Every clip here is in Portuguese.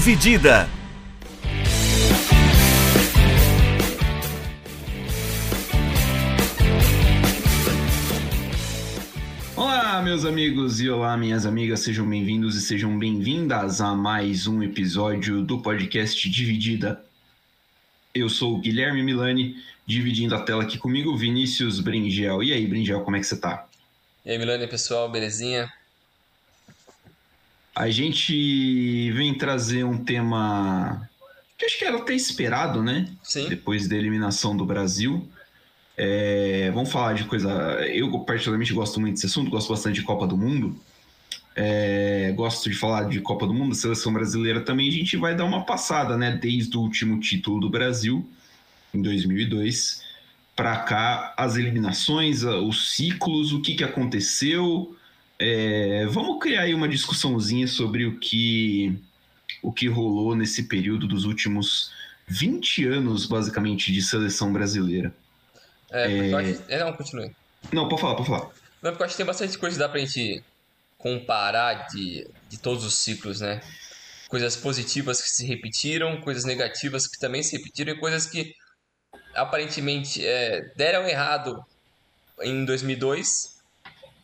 Dividida. Olá, meus amigos e olá, minhas amigas, sejam bem-vindos e sejam bem-vindas a mais um episódio do podcast Dividida. Eu sou o Guilherme Milani, dividindo a tela aqui comigo, Vinícius Bringel. E aí, Bringel, como é que você tá? E aí, Milani, pessoal, belezinha? A gente vem trazer um tema que acho que era até esperado, né? Sim. Depois da eliminação do Brasil. É, vamos falar de coisa. Eu, particularmente, gosto muito desse assunto, gosto bastante de Copa do Mundo. É, gosto de falar de Copa do Mundo, seleção brasileira também. A gente vai dar uma passada, né? Desde o último título do Brasil, em 2002, para cá, as eliminações, os ciclos, o que, que aconteceu. É, vamos criar aí uma discussãozinha sobre o que, o que rolou nesse período dos últimos 20 anos, basicamente, de seleção brasileira. É, porque eu acho... é, não, continue. Não, pode falar, pode falar. Não, porque eu acho que tem bastante coisa que dá pra gente comparar de, de todos os ciclos, né? Coisas positivas que se repetiram, coisas negativas que também se repetiram e coisas que aparentemente é, deram errado em 2002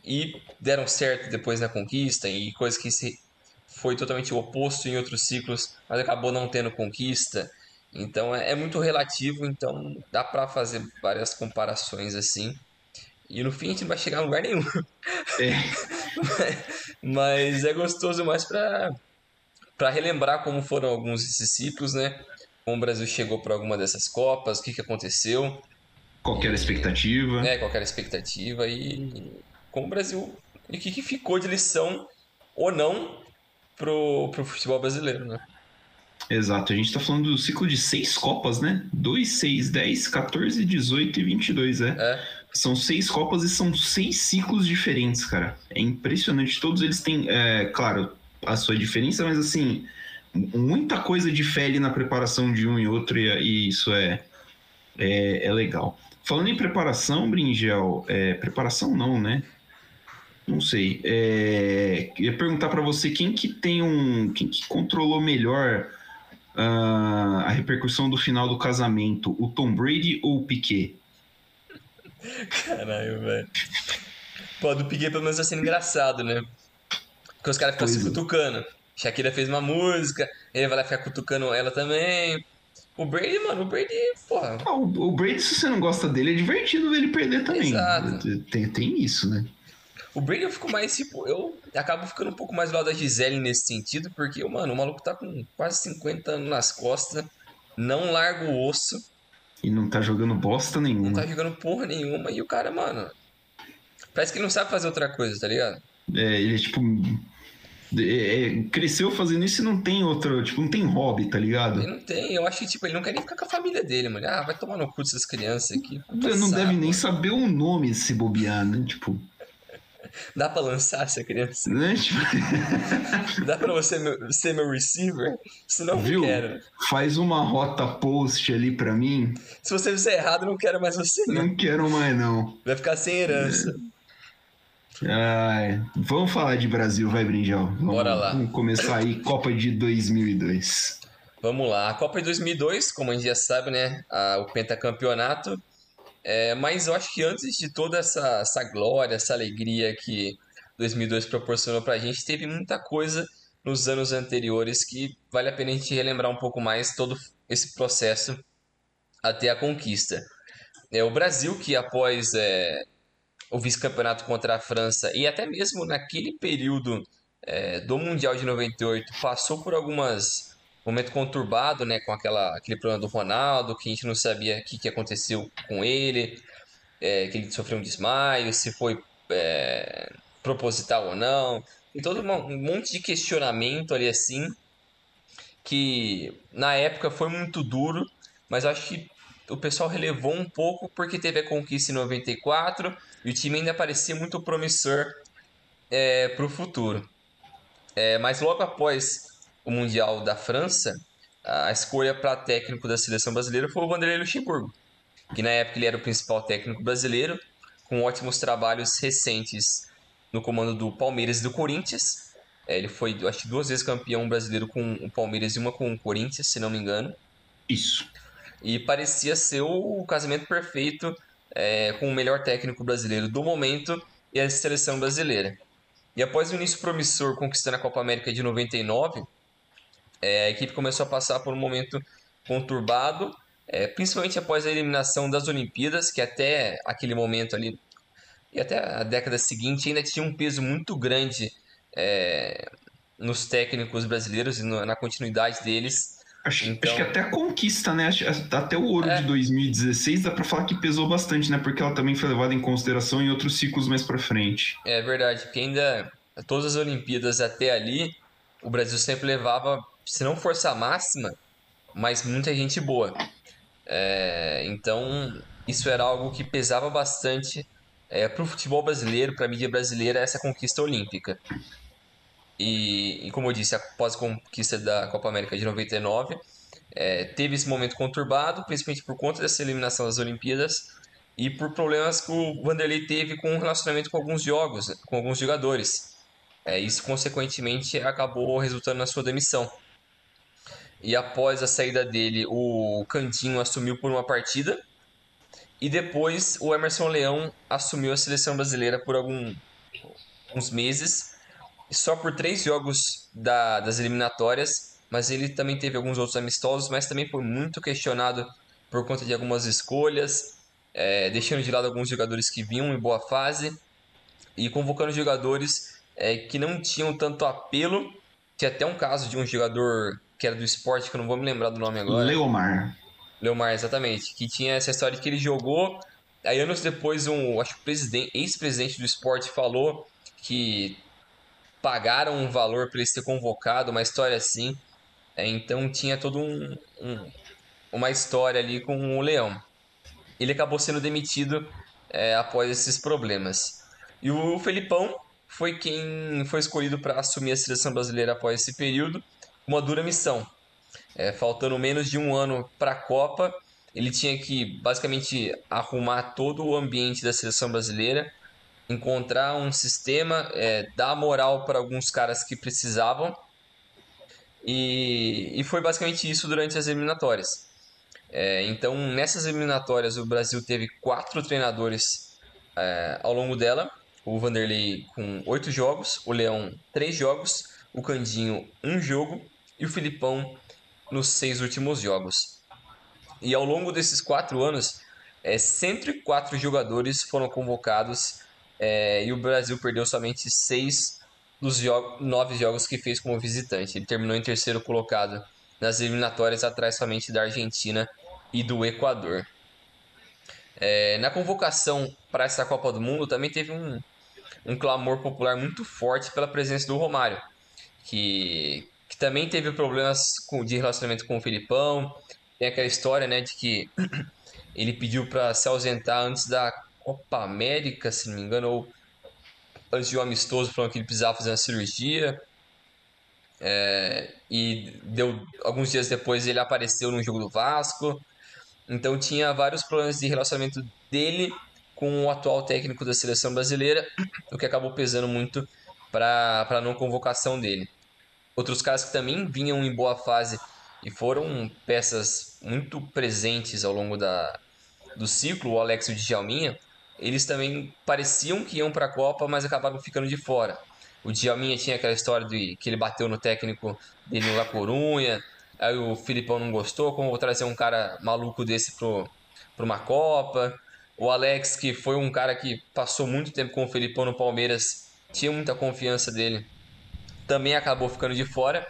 e deram certo depois na conquista e coisas que se foi totalmente o oposto em outros ciclos, mas acabou não tendo conquista. Então é, é muito relativo, então dá para fazer várias comparações assim. E no fim a gente não vai chegar a lugar nenhum. É. Mas é gostoso mais para para relembrar como foram alguns desses ciclos, né? Como o Brasil chegou para alguma dessas copas, o que, que aconteceu. Qualquer expectativa. É, qualquer expectativa e como o Brasil e o que, que ficou de lição ou não pro, pro futebol brasileiro, né? Exato, a gente tá falando do ciclo de seis Copas, né? 2, 6, 10, 14, 18 e 22, é. É. São seis Copas e são seis ciclos diferentes, cara. É impressionante. Todos eles têm, é, claro, a sua diferença, mas assim, muita coisa difere na preparação de um e outro, e, e isso é, é, é, legal. Falando em preparação, Bringel, é, preparação não, né? Não sei. É, ia perguntar para você quem que tem um. Quem que controlou melhor uh, a repercussão do final do casamento? O Tom Brady ou o Piquet? Caralho, velho. Pô, do Piquet pelo menos tá sendo engraçado, né? Porque os caras ficam se cutucando. Shakira fez uma música, ele vai lá ficar cutucando ela também. O Brady, mano, o Brady, porra. Ah, o, o Brady, se você não gosta dele, é divertido ver ele perder também. Exato. Tem, tem isso, né? O Brady eu fico mais, tipo, eu acabo ficando um pouco mais do lado da Gisele nesse sentido, porque, mano, o maluco tá com quase 50 anos nas costas, não larga o osso. E não tá jogando bosta nenhuma. Não tá jogando porra nenhuma, e o cara, mano, parece que ele não sabe fazer outra coisa, tá ligado? É, ele é tipo. É, cresceu fazendo isso e não tem outro, tipo, não tem hobby, tá ligado? Ele não tem, eu acho que, tipo, ele não quer nem ficar com a família dele, mano. Ah, vai tomar no cu dessas crianças aqui. não deve nem saber o nome se bobear, né? Tipo. Dá pra lançar essa criança? Dá pra você ser meu receiver? Se não, Viu? quero. Faz uma rota post ali pra mim. Se você fizer errado, não quero mais você. Não, não quero mais, não. Vai ficar sem herança. É. Ai, vamos falar de Brasil, vai, Brinjal. Vamos, Bora lá. Vamos começar aí, Copa de 2002. Vamos lá. A Copa de 2002, como a gente já sabe, né? O pentacampeonato. É, mas eu acho que antes de toda essa, essa glória, essa alegria que 2002 proporcionou pra gente, teve muita coisa nos anos anteriores que vale a pena a gente relembrar um pouco mais todo esse processo até a conquista. É, o Brasil, que após é, o vice-campeonato contra a França e até mesmo naquele período é, do Mundial de 98, passou por algumas momento conturbado, né, com aquela, aquele problema do Ronaldo, que a gente não sabia o que, que aconteceu com ele, é, que ele sofreu um desmaio, se foi é, proposital ou não. Tem todo um monte de questionamento ali assim, que na época foi muito duro, mas acho que o pessoal relevou um pouco porque teve a conquista em 94 e o time ainda parecia muito promissor é, para o futuro. É, mas logo após o Mundial da França, a escolha para técnico da seleção brasileira foi o Vanderlei Luxemburgo, que na época ele era o principal técnico brasileiro, com ótimos trabalhos recentes no comando do Palmeiras e do Corinthians. É, ele foi, acho que duas vezes campeão brasileiro com o Palmeiras e uma com o Corinthians, se não me engano. Isso. E parecia ser o casamento perfeito é, com o melhor técnico brasileiro do momento e a seleção brasileira. E após o início promissor conquistando a Copa América de 99, é, a equipe começou a passar por um momento conturbado, é, principalmente após a eliminação das Olimpíadas, que até aquele momento ali, e até a década seguinte, ainda tinha um peso muito grande é, nos técnicos brasileiros e no, na continuidade deles. Acho, então, acho, que até a conquista, né? Até o ouro é. de 2016 dá pra falar que pesou bastante, né? Porque ela também foi levada em consideração em outros ciclos mais pra frente. É verdade, porque ainda todas as Olimpíadas até ali, o Brasil sempre levava, se não força máxima, mas muita gente boa. É, então, isso era algo que pesava bastante é, para o futebol brasileiro, para a mídia brasileira, essa conquista olímpica. E, e, como eu disse, após a conquista da Copa América de 99, é, teve esse momento conturbado, principalmente por conta dessa eliminação das Olimpíadas e por problemas que o Vanderlei teve com o relacionamento com alguns jogos, com alguns jogadores. É, isso, consequentemente, acabou resultando na sua demissão. E após a saída dele, o Cantinho assumiu por uma partida. E depois o Emerson Leão assumiu a seleção brasileira por alguns meses. Só por três jogos da, das eliminatórias. Mas ele também teve alguns outros amistosos. Mas também foi muito questionado por conta de algumas escolhas. É, deixando de lado alguns jogadores que vinham em boa fase. E convocando jogadores é, que não tinham tanto apelo. Tinha até um caso de um jogador que era do esporte, que eu não vou me lembrar do nome agora. Leomar. Leomar, exatamente. Que tinha essa história de que ele jogou. Aí anos depois, um, acho que o ex-presidente do esporte falou que pagaram um valor para ele ser convocado, uma história assim. É, então tinha todo um, um, uma história ali com o Leão. Ele acabou sendo demitido é, após esses problemas. E o Felipão foi quem foi escolhido para assumir a seleção brasileira após esse período uma dura missão. É, faltando menos de um ano para a Copa, ele tinha que basicamente arrumar todo o ambiente da seleção brasileira, encontrar um sistema, é, dar moral para alguns caras que precisavam. E, e foi basicamente isso durante as eliminatórias. É, então, nessas eliminatórias, o Brasil teve quatro treinadores é, ao longo dela. O Vanderlei com oito jogos, o Leão três jogos, o Candinho um jogo e o Filipão nos seis últimos jogos. E ao longo desses quatro anos, é, 104 jogadores foram convocados é, e o Brasil perdeu somente seis dos jogo, nove jogos que fez como visitante. Ele terminou em terceiro colocado nas eliminatórias, atrás somente da Argentina e do Equador. É, na convocação para essa Copa do Mundo também teve um, um clamor popular muito forte pela presença do Romário, que, que também teve problemas com, de relacionamento com o Filipão. Tem aquela história, né, de que ele pediu para se ausentar antes da Copa América, se não me engano, ou antes de um amistoso, falando que ele precisava fazer uma cirurgia. É, e deu alguns dias depois ele apareceu no jogo do Vasco. Então tinha vários problemas de relacionamento dele com o atual técnico da seleção brasileira, o que acabou pesando muito para a não convocação dele. Outros caras que também vinham em boa fase e foram peças muito presentes ao longo da, do ciclo, o Alex e o Djalminha, eles também pareciam que iam para a Copa, mas acabaram ficando de fora. O Djalminha tinha aquela história de que ele bateu no técnico dele no La Corunha, aí o Filipão não gostou, como vou trazer um cara maluco desse para uma Copa. O Alex, que foi um cara que passou muito tempo com o Filipão no Palmeiras, tinha muita confiança dele também acabou ficando de fora.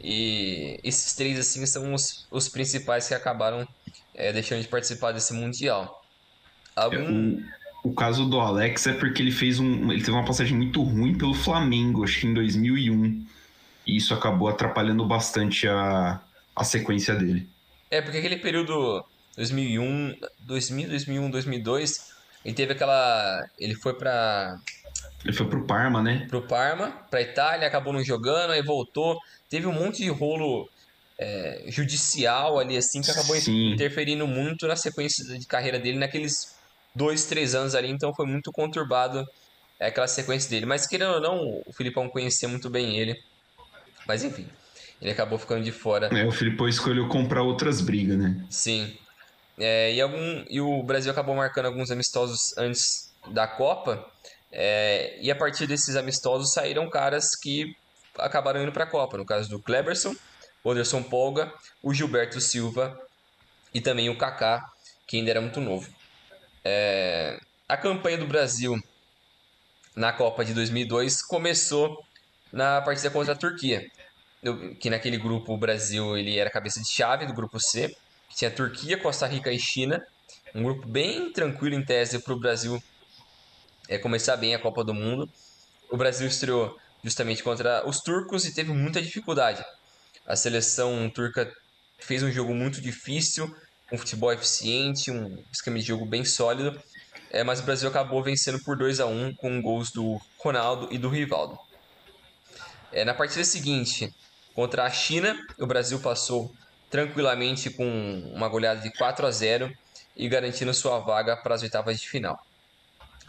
E esses três assim são os, os principais que acabaram é, deixando de participar desse mundial. Algum... O, o, caso do Alex é porque ele fez um, ele teve uma passagem muito ruim pelo Flamengo, acho que em 2001. E isso acabou atrapalhando bastante a, a sequência dele. É porque aquele período 2001, 2000, 2001, 2002, ele teve aquela, ele foi para ele foi pro Parma, né? Pro Parma, pra Itália, acabou não jogando, aí voltou. Teve um monte de rolo é, judicial ali, assim, que acabou Sim. interferindo muito na sequência de carreira dele naqueles dois, três anos ali. Então foi muito conturbado é aquela sequência dele. Mas querendo ou não, o Filipão conhecia muito bem ele. Mas enfim, ele acabou ficando de fora. É, o Filipão escolheu comprar outras brigas, né? Sim. É, e, algum, e o Brasil acabou marcando alguns amistosos antes da Copa. É, e a partir desses amistosos saíram caras que acabaram indo para a Copa. No caso do Kleberson, o Anderson Polga, o Gilberto Silva e também o Kaká, que ainda era muito novo. É, a campanha do Brasil na Copa de 2002 começou na partida contra a Turquia, que naquele grupo o Brasil ele era cabeça de chave do grupo C, que tinha Turquia, Costa Rica e China, um grupo bem tranquilo em tese para o Brasil é, começar bem a Copa do Mundo. O Brasil estreou justamente contra os turcos e teve muita dificuldade. A seleção turca fez um jogo muito difícil, um futebol eficiente, um esquema de jogo bem sólido, é, mas o Brasil acabou vencendo por 2 a 1 com gols do Ronaldo e do Rivaldo. É, na partida seguinte, contra a China, o Brasil passou tranquilamente com uma goleada de 4 a 0 e garantindo sua vaga para as oitavas de final.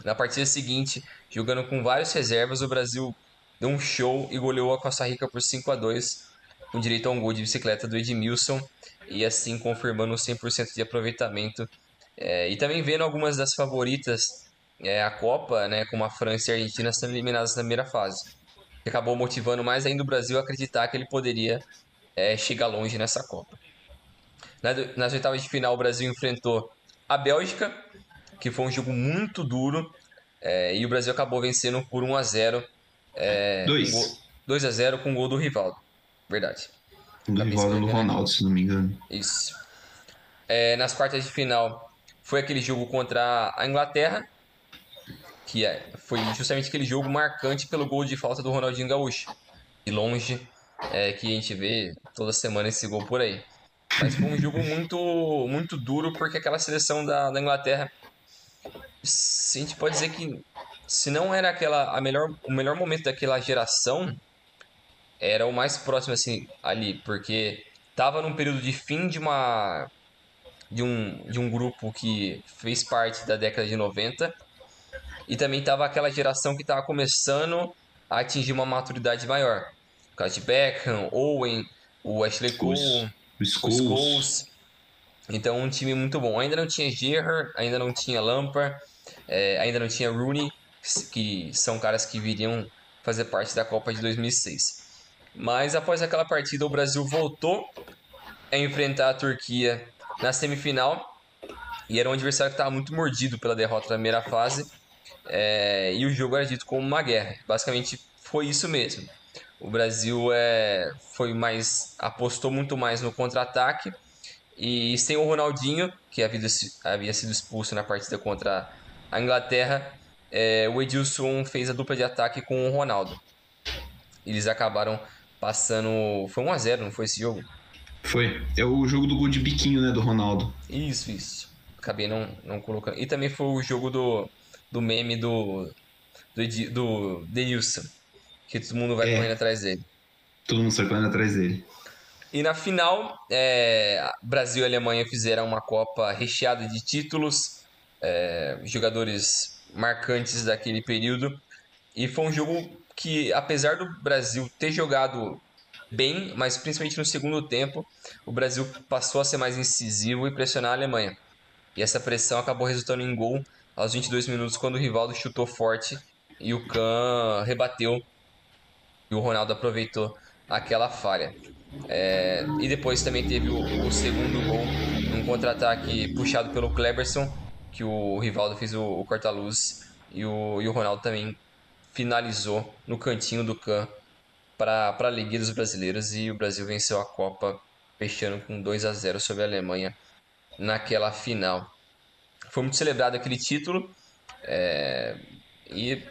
Na partida seguinte, jogando com várias reservas, o Brasil deu um show e goleou a Costa Rica por 5 a 2 com direito a um gol de bicicleta do Edmilson e assim confirmando 100% de aproveitamento. É, e também vendo algumas das favoritas é, a Copa, né, como a França e a Argentina, sendo eliminadas na primeira fase. Que acabou motivando mais ainda o Brasil a acreditar que ele poderia é, chegar longe nessa Copa. Nas oitavas de final, o Brasil enfrentou a Bélgica, que foi um jogo muito duro, é, e o Brasil acabou vencendo por 1 a 0 é, 2. 2 a 0 com o gol do Rivaldo. Verdade. Do Rivaldo do Ronaldo, se não me engano. Isso. É, nas quartas de final foi aquele jogo contra a Inglaterra, que é, foi justamente aquele jogo marcante pelo gol de falta do Ronaldinho Gaúcho. E longe é, que a gente vê toda semana esse gol por aí. Mas foi um jogo muito, muito duro, porque aquela seleção da, da Inglaterra, a gente pode dizer que se não era aquela a melhor, o melhor momento daquela geração, era o mais próximo assim ali, porque tava num período de fim de uma de um, de um grupo que fez parte da década de 90 e também tava aquela geração que tava começando a atingir uma maturidade maior. O caso de Beckham, Owen, o Ashley Cole, o Scholes. Então um time muito bom. Ainda não tinha Gerrard, ainda não tinha Lampard, é, ainda não tinha Rooney, que são caras que viriam fazer parte da Copa de 2006. Mas após aquela partida, o Brasil voltou a enfrentar a Turquia na semifinal. E era um adversário que estava muito mordido pela derrota da primeira fase. É, e o jogo era dito como uma guerra. Basicamente foi isso mesmo. O Brasil é, foi mais apostou muito mais no contra-ataque e sem o Ronaldinho, que havia, havia sido expulso na partida contra a Inglaterra, é, o Edilson fez a dupla de ataque com o Ronaldo. Eles acabaram passando. Foi 1x0, não foi esse jogo? Foi. É o jogo do gol de biquinho, né, do Ronaldo. Isso, isso. Acabei não, não colocando. E também foi o jogo do, do meme do. do, do Denilson. Que todo mundo vai é. correndo atrás dele. Todo mundo sai correndo atrás dele. E na final, é, Brasil e Alemanha fizeram uma Copa recheada de títulos, é, jogadores marcantes daquele período. E foi um jogo que, apesar do Brasil ter jogado bem, mas principalmente no segundo tempo, o Brasil passou a ser mais incisivo e pressionar a Alemanha. E essa pressão acabou resultando em gol aos 22 minutos, quando o Rivaldo chutou forte e o Kahn rebateu. E o Ronaldo aproveitou aquela falha. É, e depois também teve o, o segundo gol, um contra-ataque puxado pelo Kleberson, que o Rivaldo fez o, o corta-luz e o, e o Ronaldo também finalizou no cantinho do Can para a Liga dos Brasileiros e o Brasil venceu a Copa fechando com 2 a 0 sobre a Alemanha naquela final. Foi muito celebrado aquele título é, e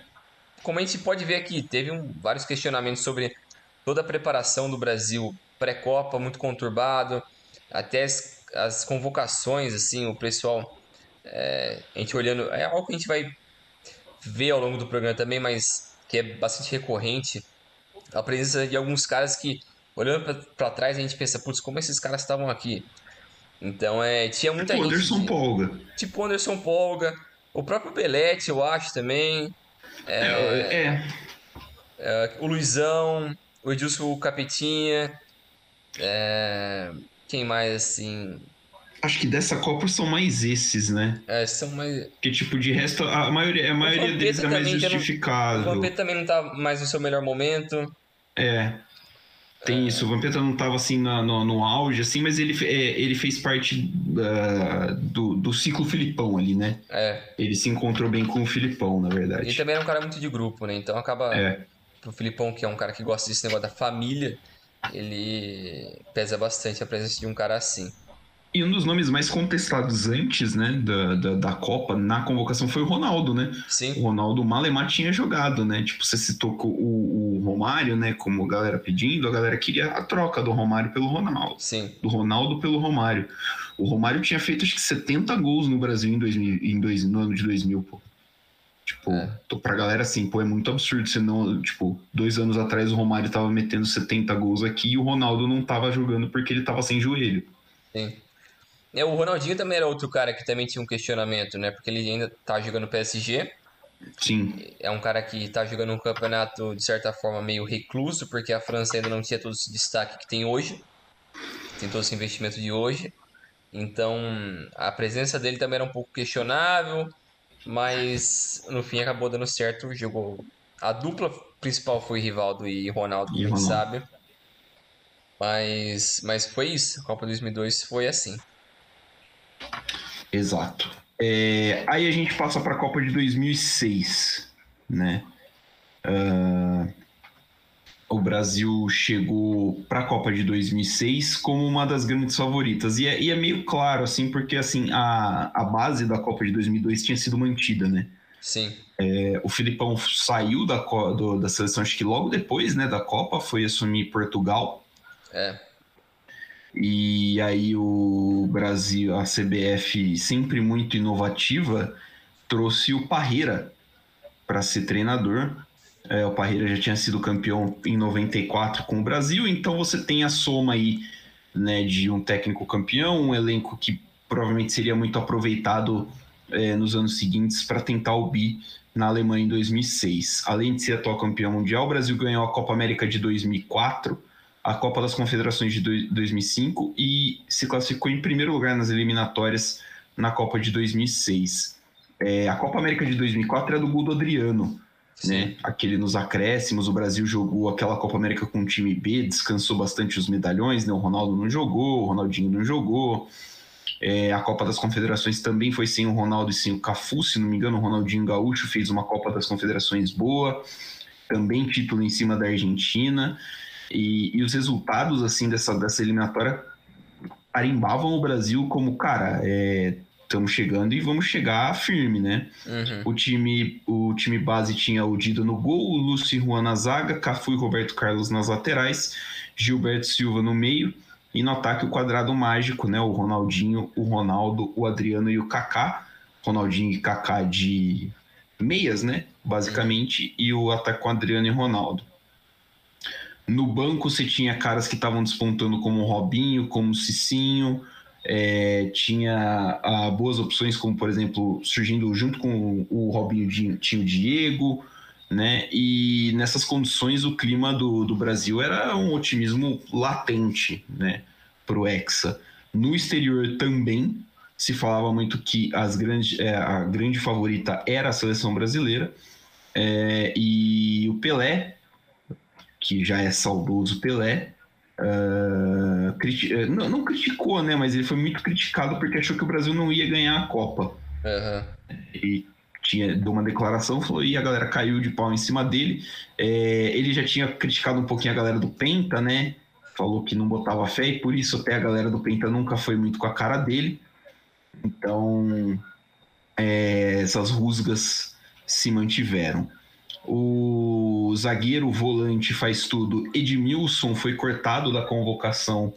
como a gente pode ver aqui, teve um, vários questionamentos sobre toda a preparação do Brasil pré-copa, muito conturbado, até as, as, convocações, assim, o pessoal, é, a gente olhando, é algo que a gente vai vê ao longo do programa também, mas que é bastante recorrente, a presença de alguns caras que, olhando para trás, a gente pensa, putz, como esses caras estavam aqui? Então, é, tinha muita tipo gente... Anderson Polga. Tipo Anderson Polga, o próprio Belete, eu acho, também. É, É, é, o Luizão, o Edilson Capetinha. é, quem mais assim? Acho que dessa Copa são mais esses, né? É, são mais. Que tipo, de resto, a maioria, a maioria deles é mais eu não- O. Vampeta também não tá mais no seu melhor momento. É. Tem isso, o Vampeta não tava assim na- no, no auge, assim, mas ele, é, ele fez parte ah, do, do ciclo Filipão ali, né? É. Ele se encontrou bem com o Filipão, na Ele verdade. também era um cara muito de grupo, né? Então acaba. É. Pro Filipão, que é um cara que gosta desse negócio da família, ele pesa bastante a presença de um cara assim. E um dos nomes mais contestados antes, né, da, da, da Copa, na convocação, foi o Ronaldo, né? O Sim, Ronaldo Malemar tinha jogado, né? Tipo, você citou o, o Romário, né? Como a galera pedindo, a galera queria a troca do Romário pelo Ronaldo. sim. Do Ronaldo pelo Romário. O Romário tinha feito acho que 70 gols no Brasil em 2000, em dois, no ano de 2000, pô. Tipo, É. tô pra galera assim, pô, é muito absurdo. Senão, tipo, dois anos atrás o Romário tava metendo 70 gols aqui e o Ronaldo não tava jogando porque ele tava sem joelho. Sim. É, o Ronaldinho também era outro cara que também tinha um questionamento, né? Porque ele ainda tá jogando PSG. Sim, É um cara que tá jogando um campeonato, de certa forma, meio recluso, porque a França ainda não tinha todo esse destaque que tem hoje. Tem todo esse investimento de hoje. Então, a presença dele também era um pouco questionável, mas no fim acabou dando certo. Jogou. A dupla principal foi Rivaldo e Ronaldo, E a gente sabe. Mas, mas foi isso. A Copa 2002 foi assim. Exato. É, aí a gente passa pra Copa de 2006, né? Ah, o Brasil chegou para a Copa de 2006 como uma das grandes favoritas. E é, e é meio claro, assim, porque assim, a, a base da Copa de 2002 tinha sido mantida, né? Sim, É, o Filipão saiu da, do- da seleção, acho que logo depois né, da Copa, foi assumir Portugal. é. E aí o Brasil, a CBF, sempre muito inovativa, trouxe o Parreira para ser treinador. É, o Parreira já tinha sido campeão em 94 com o Brasil, então você tem a soma aí né, de um técnico campeão, um elenco que provavelmente seria muito aproveitado é, nos anos seguintes para tentar o bi na Alemanha em 2006. Além de ser atual campeão mundial, o Brasil ganhou a Copa América de 2004 a Copa das Confederações de dois- 2005 e se classificou em primeiro lugar nas eliminatórias na Copa de 2006. É, a Copa América de 2004 é do Gudo Adriano, Sim. né? Aquele nos acréscimos, o Brasil jogou aquela Copa América com o time B, descansou bastante os medalhões, né? O Ronaldo não jogou, o Ronaldinho não jogou. É, a Copa das Confederações também foi sem o Ronaldo e sem o Cafu, se não me engano, o Ronaldinho Gaúcho fez uma Copa das Confederações boa, também título em cima da Argentina. E, e os resultados assim dessa, dessa eliminatória arimbavam o Brasil como, cara, estamos chegando e vamos chegar firme, né? Uhum. O time, o time base tinha o Dida no gol, o Lúcio e Juan na zaga, Cafu e Roberto Carlos nas laterais, Gilberto Silva no meio e no ataque o quadrado mágico, né? O Ronaldinho, o Ronaldo, o Adriano e o Kaká. Ronaldinho e Kaká de meias, né? Basicamente, e o ataque com Adriano e Ronaldo. No banco você tinha caras que estavam despontando como o Robinho, como o Cicinho, é, tinha ah, boas opções, como por exemplo, surgindo junto com o Robinho tinha o Diego, né? E nessas condições o clima do, do Brasil era um otimismo latente, né? Pro Hexa. No exterior também se falava muito que as grandes, é, a grande favorita era a seleção brasileira. É, e o Pelé, que já é saudoso Pelé, ah, criti- eh, não, não criticou, né? Mas ele foi muito criticado porque achou que o Brasil não ia ganhar a Copa. Aham. E tinha deu uma declaração, falou, e a galera caiu de pau em cima dele. É, ele já tinha criticado um pouquinho a galera do Penta, né? Falou que não botava fé e por isso até a galera do Penta nunca foi muito com a cara dele. Então, é, essas rusgas se mantiveram. O zagueiro volante faz tudo. Edmilson foi cortado da convocação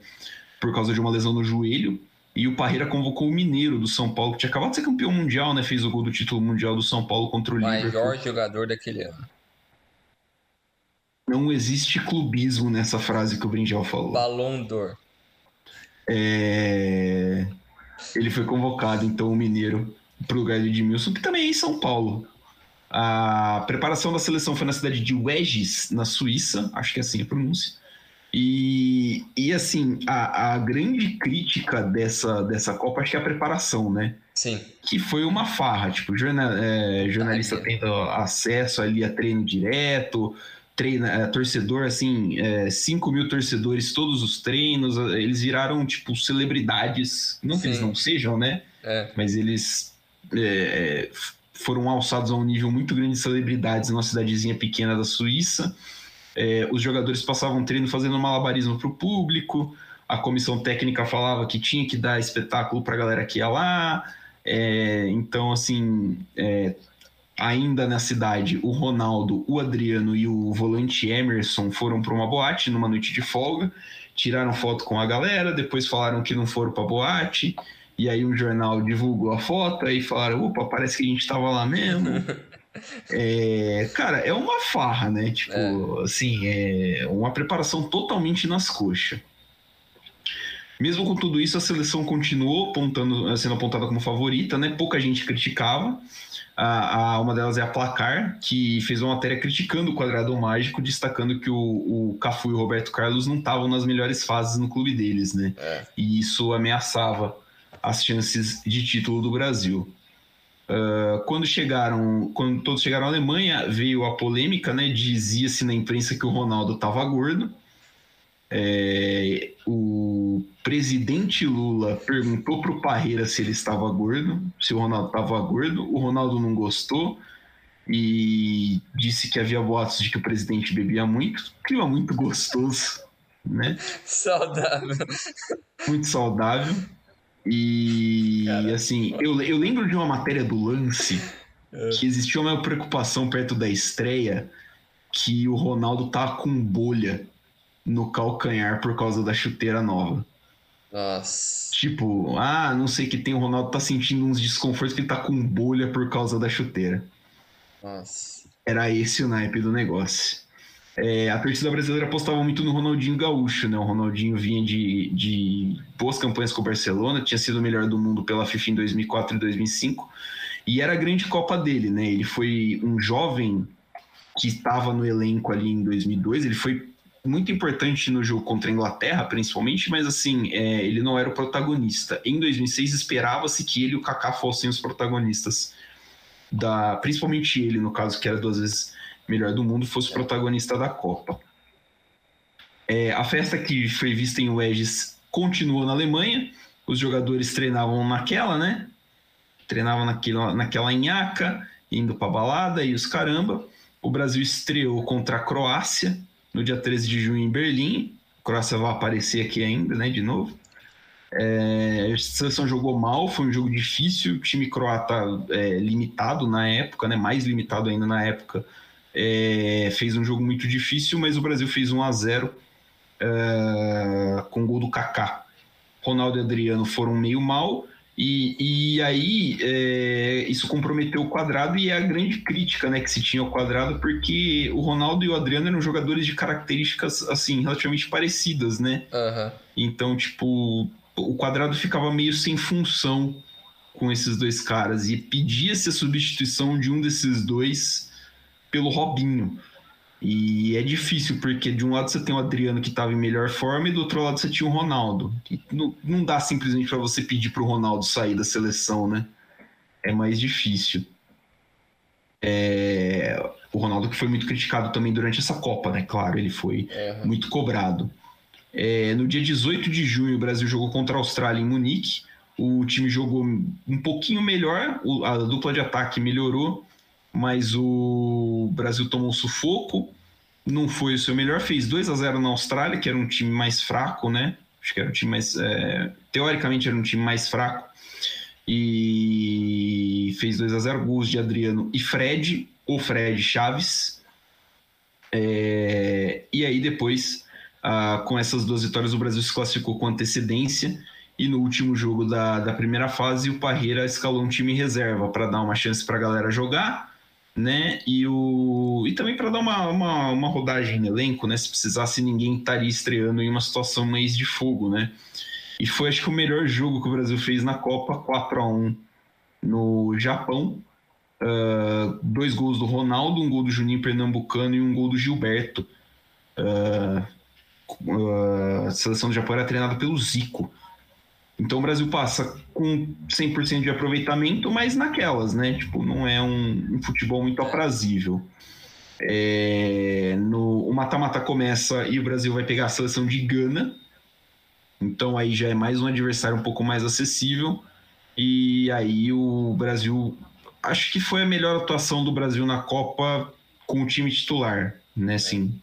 por causa de uma lesão no joelho. E o Parreira convocou o Mineiro do São Paulo, que tinha acabado de ser campeão mundial, né? Fez o gol do título mundial do São Paulo contra o Liverpool. Maior jogador daquele ano. Não existe clubismo nessa frase que o Brinjal falou. Ballon d'Or. É, Ele foi convocado, então, o Mineiro, pro lugar de Edmilson, que também é em São Paulo. A preparação da seleção foi na cidade de Weges, na Suíça, acho que é assim a pronúncia. E, e assim, a, a grande crítica dessa, dessa Copa acho que é a preparação, né? Sim. Que foi uma farra, tipo, jornal, é, jornalista ah, tendo acesso ali a treino direto, treina, é, torcedor, assim, é, 5 mil torcedores, todos os treinos, eles viraram, tipo, celebridades. Não Sim. que eles não sejam, né? É. Mas eles é, foram alçados a um nível muito grande de celebridades numa cidadezinha pequena da Suíça. É, os jogadores passavam treino fazendo malabarismo para o público, a comissão técnica falava que tinha que dar espetáculo para a galera que ia lá. É, então, assim, é, ainda na cidade, o Ronaldo, o Adriano e o volante Emerson foram para uma boate numa noite de folga, tiraram foto com a galera, depois falaram que não foram para boate, e aí um jornal divulgou a foto e falaram: opa, parece que a gente estava lá mesmo. é, cara, é uma farra, né? Tipo, é. assim, é uma preparação totalmente nas coxas. Mesmo com tudo isso, a seleção continuou apontando, sendo apontada como favorita, né? Pouca gente criticava. A, a, uma delas é a Placar, que fez uma matéria criticando o quadrado mágico, destacando que o, o Cafu e o Roberto Carlos não estavam nas melhores fases no clube deles, né? É. E isso ameaçava as chances de título do Brasil. Uh, quando chegaram, quando todos chegaram à Alemanha, veio a polêmica, né? Dizia-se na imprensa que o Ronaldo estava gordo. É, o presidente Lula perguntou para o Parreira se ele estava gordo, se o Ronaldo estava gordo. O Ronaldo não gostou e disse que havia boatos de que o presidente bebia muito. Clima muito gostoso, né? Saudável. Muito saudável. E Cara. assim, eu, eu lembro de uma matéria do Lance é. que existia uma preocupação perto da estreia que o Ronaldo tá com bolha no calcanhar por causa da chuteira nova. Nossa. Tipo, ah, não sei que tem, o Ronaldo tá sentindo uns desconfortos que ele tá com bolha por causa da chuteira. Nossa. Era esse o naipe do negócio. É, a torcida brasileira apostava muito no Ronaldinho Gaúcho, né? O Ronaldinho vinha de, de boas campanhas com o Barcelona, tinha sido o melhor do mundo pela FIFA em 2004 e 2005, e era a grande Copa dele, né? Ele foi um jovem que estava no elenco ali em 2002, ele foi muito importante no jogo contra a Inglaterra, principalmente, mas assim, é, ele não era o protagonista. Em 2006 esperava-se que ele e o Kaká fossem os protagonistas da, principalmente ele, no caso, que era duas vezes melhor do mundo, fosse protagonista da Copa. É, a festa que foi vista em Wedges continuou na Alemanha. Os jogadores treinavam naquela, né? Treinavam naquela, naquela nhaca, indo para balada e os caramba. O Brasil estreou contra a Croácia no dia 13 de junho em Berlim. A Croácia vai aparecer aqui ainda, né, de novo. É, a seleção jogou mal, foi um jogo difícil. O time croata é, limitado na época, né, mais limitado ainda na época, é, fez um jogo muito difícil, mas o Brasil fez 1 a 0 é, com o gol do Kaká. Ronaldo e Adriano foram meio mal. E, e aí é, isso comprometeu o quadrado e é a grande crítica né, que se tinha ao quadrado, porque o Ronaldo e o Adriano eram jogadores de características assim relativamente parecidas, né? Uhum. Então, tipo, o quadrado ficava meio sem função com esses dois caras e pedia-se a substituição de um desses dois pelo Robinho. E é difícil, porque de um lado você tem o Adriano que estava em melhor forma e do outro lado você tinha o Ronaldo. E não, não dá simplesmente para você pedir para o Ronaldo sair da seleção, né? É mais difícil. É... O Ronaldo que foi muito criticado também durante essa Copa, né? Claro, ele foi uhum. muito cobrado. É... No dia 18 de junho, o Brasil jogou contra a Austrália em Munique. O time jogou um pouquinho melhor, a dupla de ataque melhorou mas o Brasil tomou sufoco, não foi o seu melhor, fez 2 a 0 na Austrália, que era um time mais fraco, né? Acho que era um time mais. É, teoricamente era um time mais fraco. E fez 2 a 0 gols de Adriano e Fred, ou Fred Chaves. É, e aí depois, ah, com essas duas vitórias, o Brasil se classificou com antecedência. E no último jogo da, da primeira fase, o Parreira escalou um time reserva para dar uma chance para a galera jogar né? E, o, e também para dar uma, uma, uma, rodagem no elenco, né? Se precisasse, ninguém estaria estreando em uma situação mais de fogo, né? E foi, acho que, o melhor jogo que o Brasil fez na Copa, 4 a 1 no Japão. Uh, dois gols do Ronaldo, um gol do Juninho Pernambucano e um gol do Gilberto. Uh, uh, a seleção do Japão era treinada pelo Zico. Então o Brasil passa com 100% de aproveitamento, mas naquelas, né? Tipo, não é um, um futebol muito aprazível. É, no, o mata-mata começa e o Brasil vai pegar a seleção de Gana. Então aí já é mais um adversário um pouco mais acessível. E aí o Brasil acho que foi a melhor atuação do Brasil na Copa com o time titular, né? Assim,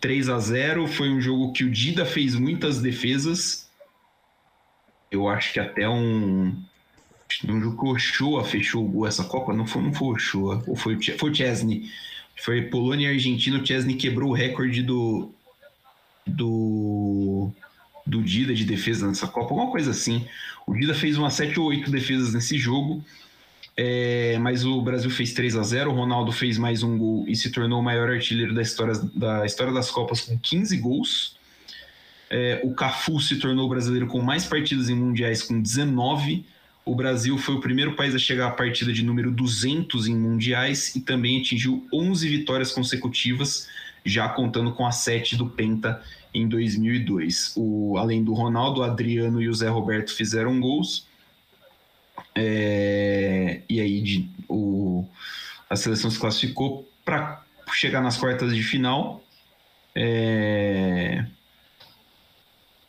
3 a 0 foi um jogo que o Dida fez muitas defesas. Eu acho que até um um jogo que o Ochoa fechou o gol essa Copa, não foi, não foi o Ochoa, ou foi, foi o Chesney. Foi Polônia e Argentina, o Chesney quebrou o recorde do do do Dida de defesa nessa Copa, alguma coisa assim. O Dida fez umas 7 ou 8 defesas nesse jogo. É, mas o Brasil fez 3 a 0 o Ronaldo fez mais um gol e se tornou o maior artilheiro da história, da história das Copas com 15 gols. É, o Cafu se tornou o brasileiro com mais partidas em mundiais com 19. O Brasil foi o primeiro país a chegar à partida de número 200 em mundiais e também atingiu 11 vitórias consecutivas, já contando com a 7 do Penta em 2002. O, além do Ronaldo, o Adriano e o Zé Roberto fizeram gols. É, e aí de, o, a seleção se classificou para chegar nas quartas de final. É,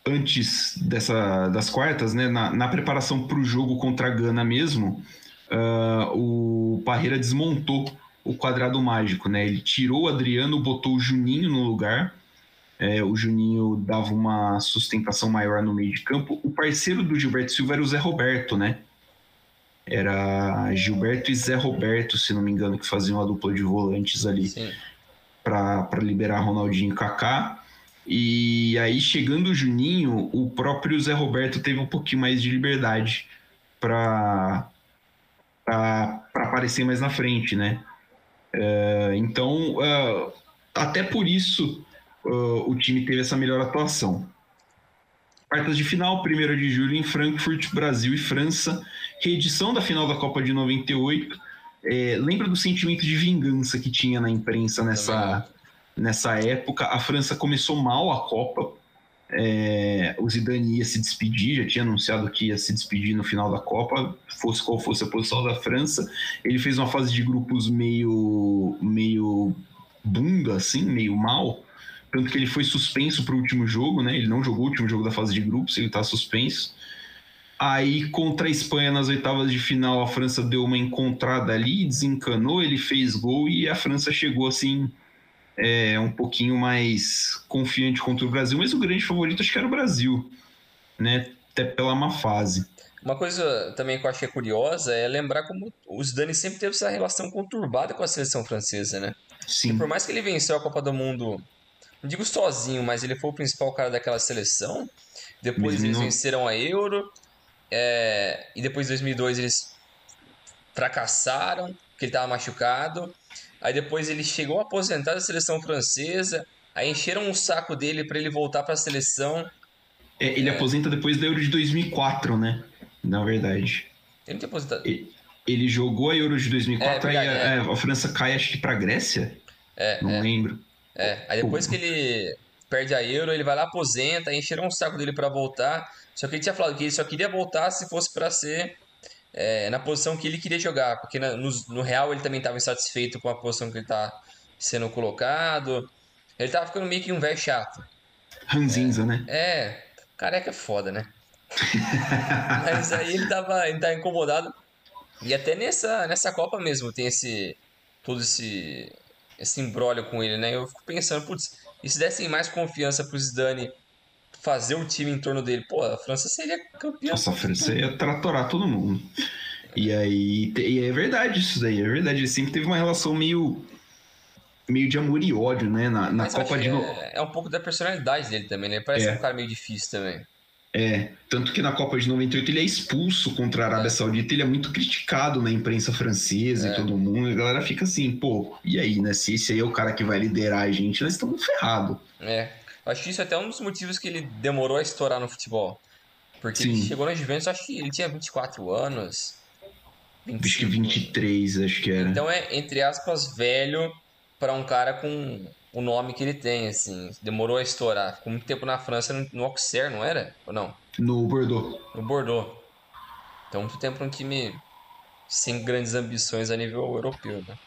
antes dessa, das quartas, né, na, na preparação para o jogo contra a Gana mesmo, uh, o Parreira desmontou o quadrado mágico. Né? Ele tirou o Adriano, botou o Juninho no lugar. É, o Juninho dava uma sustentação maior no meio de campo. O parceiro do Gilberto Silva era o Zé Roberto, né? Era Gilberto e Zé Roberto, se não me engano, que faziam a dupla de volantes ali para liberar Ronaldinho e Kaká. E aí, chegando o Juninho, o próprio Zé Roberto teve um pouquinho mais de liberdade para aparecer mais na frente, né? Uh, então, uh, até por isso, uh, o time teve essa melhor atuação. Quartas de final, 1 de julho em Frankfurt, Brasil e França reedição da final da Copa de 98. É, lembra do sentimento de vingança que tinha na imprensa nessa, nessa época? A França começou mal a Copa. É, o Zidane ia se despedir, já tinha anunciado que ia se despedir no final da Copa, fosse qual fosse a posição da França. Ele fez uma fase de grupos meio, meio bunda, assim, meio mal. Tanto que ele foi suspenso para o último jogo, né? Ele não jogou o último jogo da fase de grupos, ele está suspenso. Aí, contra a Espanha, nas oitavas de final, a França deu uma encontrada ali, desencanou, ele fez gol e a França chegou assim, é, um pouquinho mais confiante contra o Brasil. Mas o grande favorito acho que era o Brasil, né? Até pela má fase. Uma coisa também que eu achei curiosa é lembrar como o Zidane sempre teve essa relação conturbada com a seleção francesa, né? Sim. Por mais que ele venceu a Copa do Mundo, não digo sozinho, mas ele foi o principal cara daquela seleção. Depois Mesmo eles não... venceram a Euro, é, e depois de 2002 eles fracassaram, porque ele estava machucado. Aí depois ele chegou a aposentar da seleção francesa. Aí encheram um saco dele para ele voltar para a seleção. É, ele é... aposenta depois da Euro de 2004, né? Na verdade. Ele não tinha aposentado. Ele, ele jogou a Euro de 2004 é, e a, é. a, França cai, acho que para Grécia. É, não é. lembro. É, aí depois Pô. que ele perde a Euro, ele vai lá, aposenta, aí encheram um saco dele para voltar. Só que ele tinha falado que ele só queria voltar se fosse para ser é, na posição que ele queria jogar, porque na, no, no, Real ele também estava insatisfeito com a posição que ele está sendo colocado. Ele estava ficando meio que um velho chato. Ranzinza, é, né? É, careca é foda, né? Mas aí ele tava, ele tava incomodado. E até nessa, nessa Copa mesmo tem esse. todo esse. esse embrólio com ele, né? Eu fico pensando, putz, e se dessem mais confiança pro Zidane fazer o time em torno dele. Pô, a França seria campeã. Nossa, a França ia tratorar todo mundo. E aí, e é verdade isso daí, é verdade. Ele sempre teve uma relação meio meio de amor e ódio, né? Na, na Copa de é, é um pouco da personalidade dele também, né? Parece é. um cara meio difícil também. É, tanto que na Copa de 98 ele é expulso contra a Arábia é. Saudita, ele é muito criticado na imprensa francesa é. e todo mundo, e a galera fica assim, pô, e aí, né? Se esse aí é o cara que vai liderar a gente, nós estamos ferrados. É, Acho que isso é até um dos motivos que ele demorou a estourar no futebol. Porque Sim. ele chegou na Juventus, acho que ele tinha 24 anos. 25. Acho que 23, acho que era. Então é, entre aspas, velho para um cara com o nome que ele tem, assim. Demorou a estourar. Ficou muito tempo na França, no Auxerre, não era? Ou não? No Bordeaux. No Bordeaux. Então, muito tempo um time sem grandes ambições a nível europeu, né?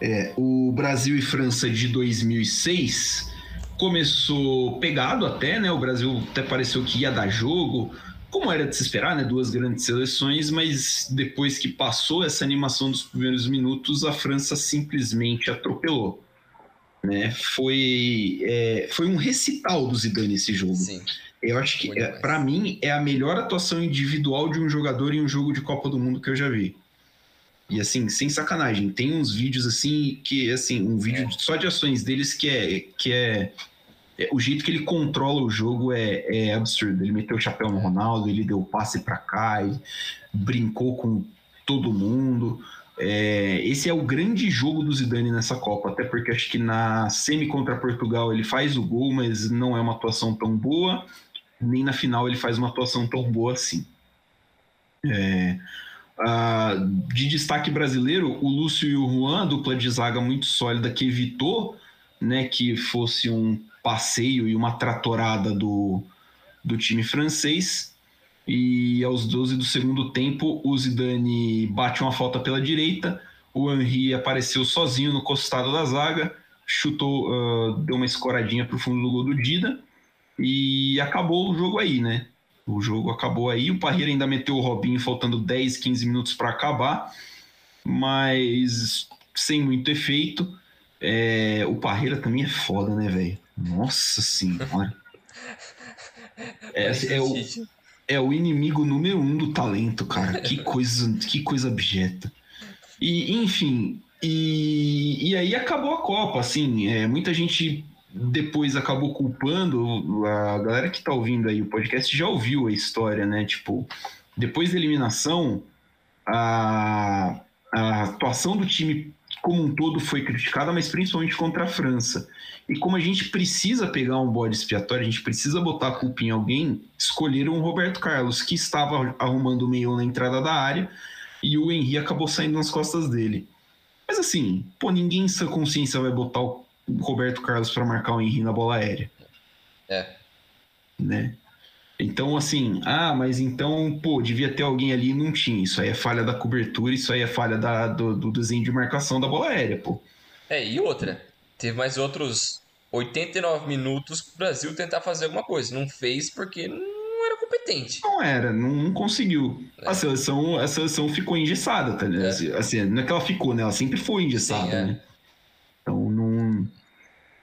É, o Brasil e França de 2006 começou pegado até, né? O Brasil até pareceu que ia dar jogo, como era de se esperar, né? Duas grandes seleções, mas depois que passou essa animação dos primeiros minutos, a França simplesmente atropelou. Né? Foi, é, foi um recital do Zidane esse jogo. Sim. Eu acho que, é, para mim, é a melhor atuação individual de um jogador em um jogo de Copa do Mundo que eu já vi. E assim, sem sacanagem, tem uns vídeos assim que assim, um vídeo é. só de ações deles que é que é, é, o jeito que ele controla o jogo é, é absurdo. Ele meteu o chapéu no Ronaldo, ele deu passe para cá, brincou com todo mundo. É, esse é o grande jogo do Zidane nessa Copa, até porque acho que na semi contra Portugal ele faz o gol, mas não é uma atuação tão boa, nem na final ele faz uma atuação tão boa assim. É, de destaque brasileiro, o Lúcio e o Juan, dupla de zaga muito sólida que evitou né, que fosse um passeio e uma tratorada do, do time francês. E aos 12 do segundo tempo, o Zidane bate uma falta pela direita, o Henry apareceu sozinho no costado da zaga, chutou, uh, deu uma escoradinha para o fundo do gol do Dida e acabou o jogo aí, né? O jogo acabou aí, o Parreira ainda meteu o Robinho faltando 10, 15 minutos para acabar, mas sem muito efeito. É, o Parreira também é foda, né, velho? Nossa senhora. É, é, o, é o inimigo número um do talento, cara. Que coisa, que coisa abjeta. E, enfim, e, e aí acabou a Copa, assim, é, muita gente depois acabou culpando a galera que tá ouvindo aí o podcast já ouviu a história, né? Tipo, depois da eliminação, a, a atuação do time como um todo foi criticada, mas principalmente contra a França. E como a gente precisa pegar um bode expiatório, a gente precisa botar a culpa em alguém, escolheram o Roberto Carlos, que estava arrumando o meio na entrada da área, e o Henry acabou saindo nas costas dele. Mas assim, pô, ninguém em sua consciência vai botar o Roberto Carlos para marcar o Henry na bola aérea. É. Né? Então, assim, ah, mas então, pô, devia ter alguém ali e não tinha. Isso aí é falha da cobertura, isso aí é falha da, do, do desenho de marcação da bola aérea, pô. É, e outra, teve mais outros 89 minutos pro Brasil tentar fazer alguma coisa. Não fez porque não era competente. Não era, não, não conseguiu. É. A, seleção, a seleção ficou engessada, tá ligado? É. Assim, assim, não é que ela ficou, né? Ela sempre foi engessada, Sim, é. né?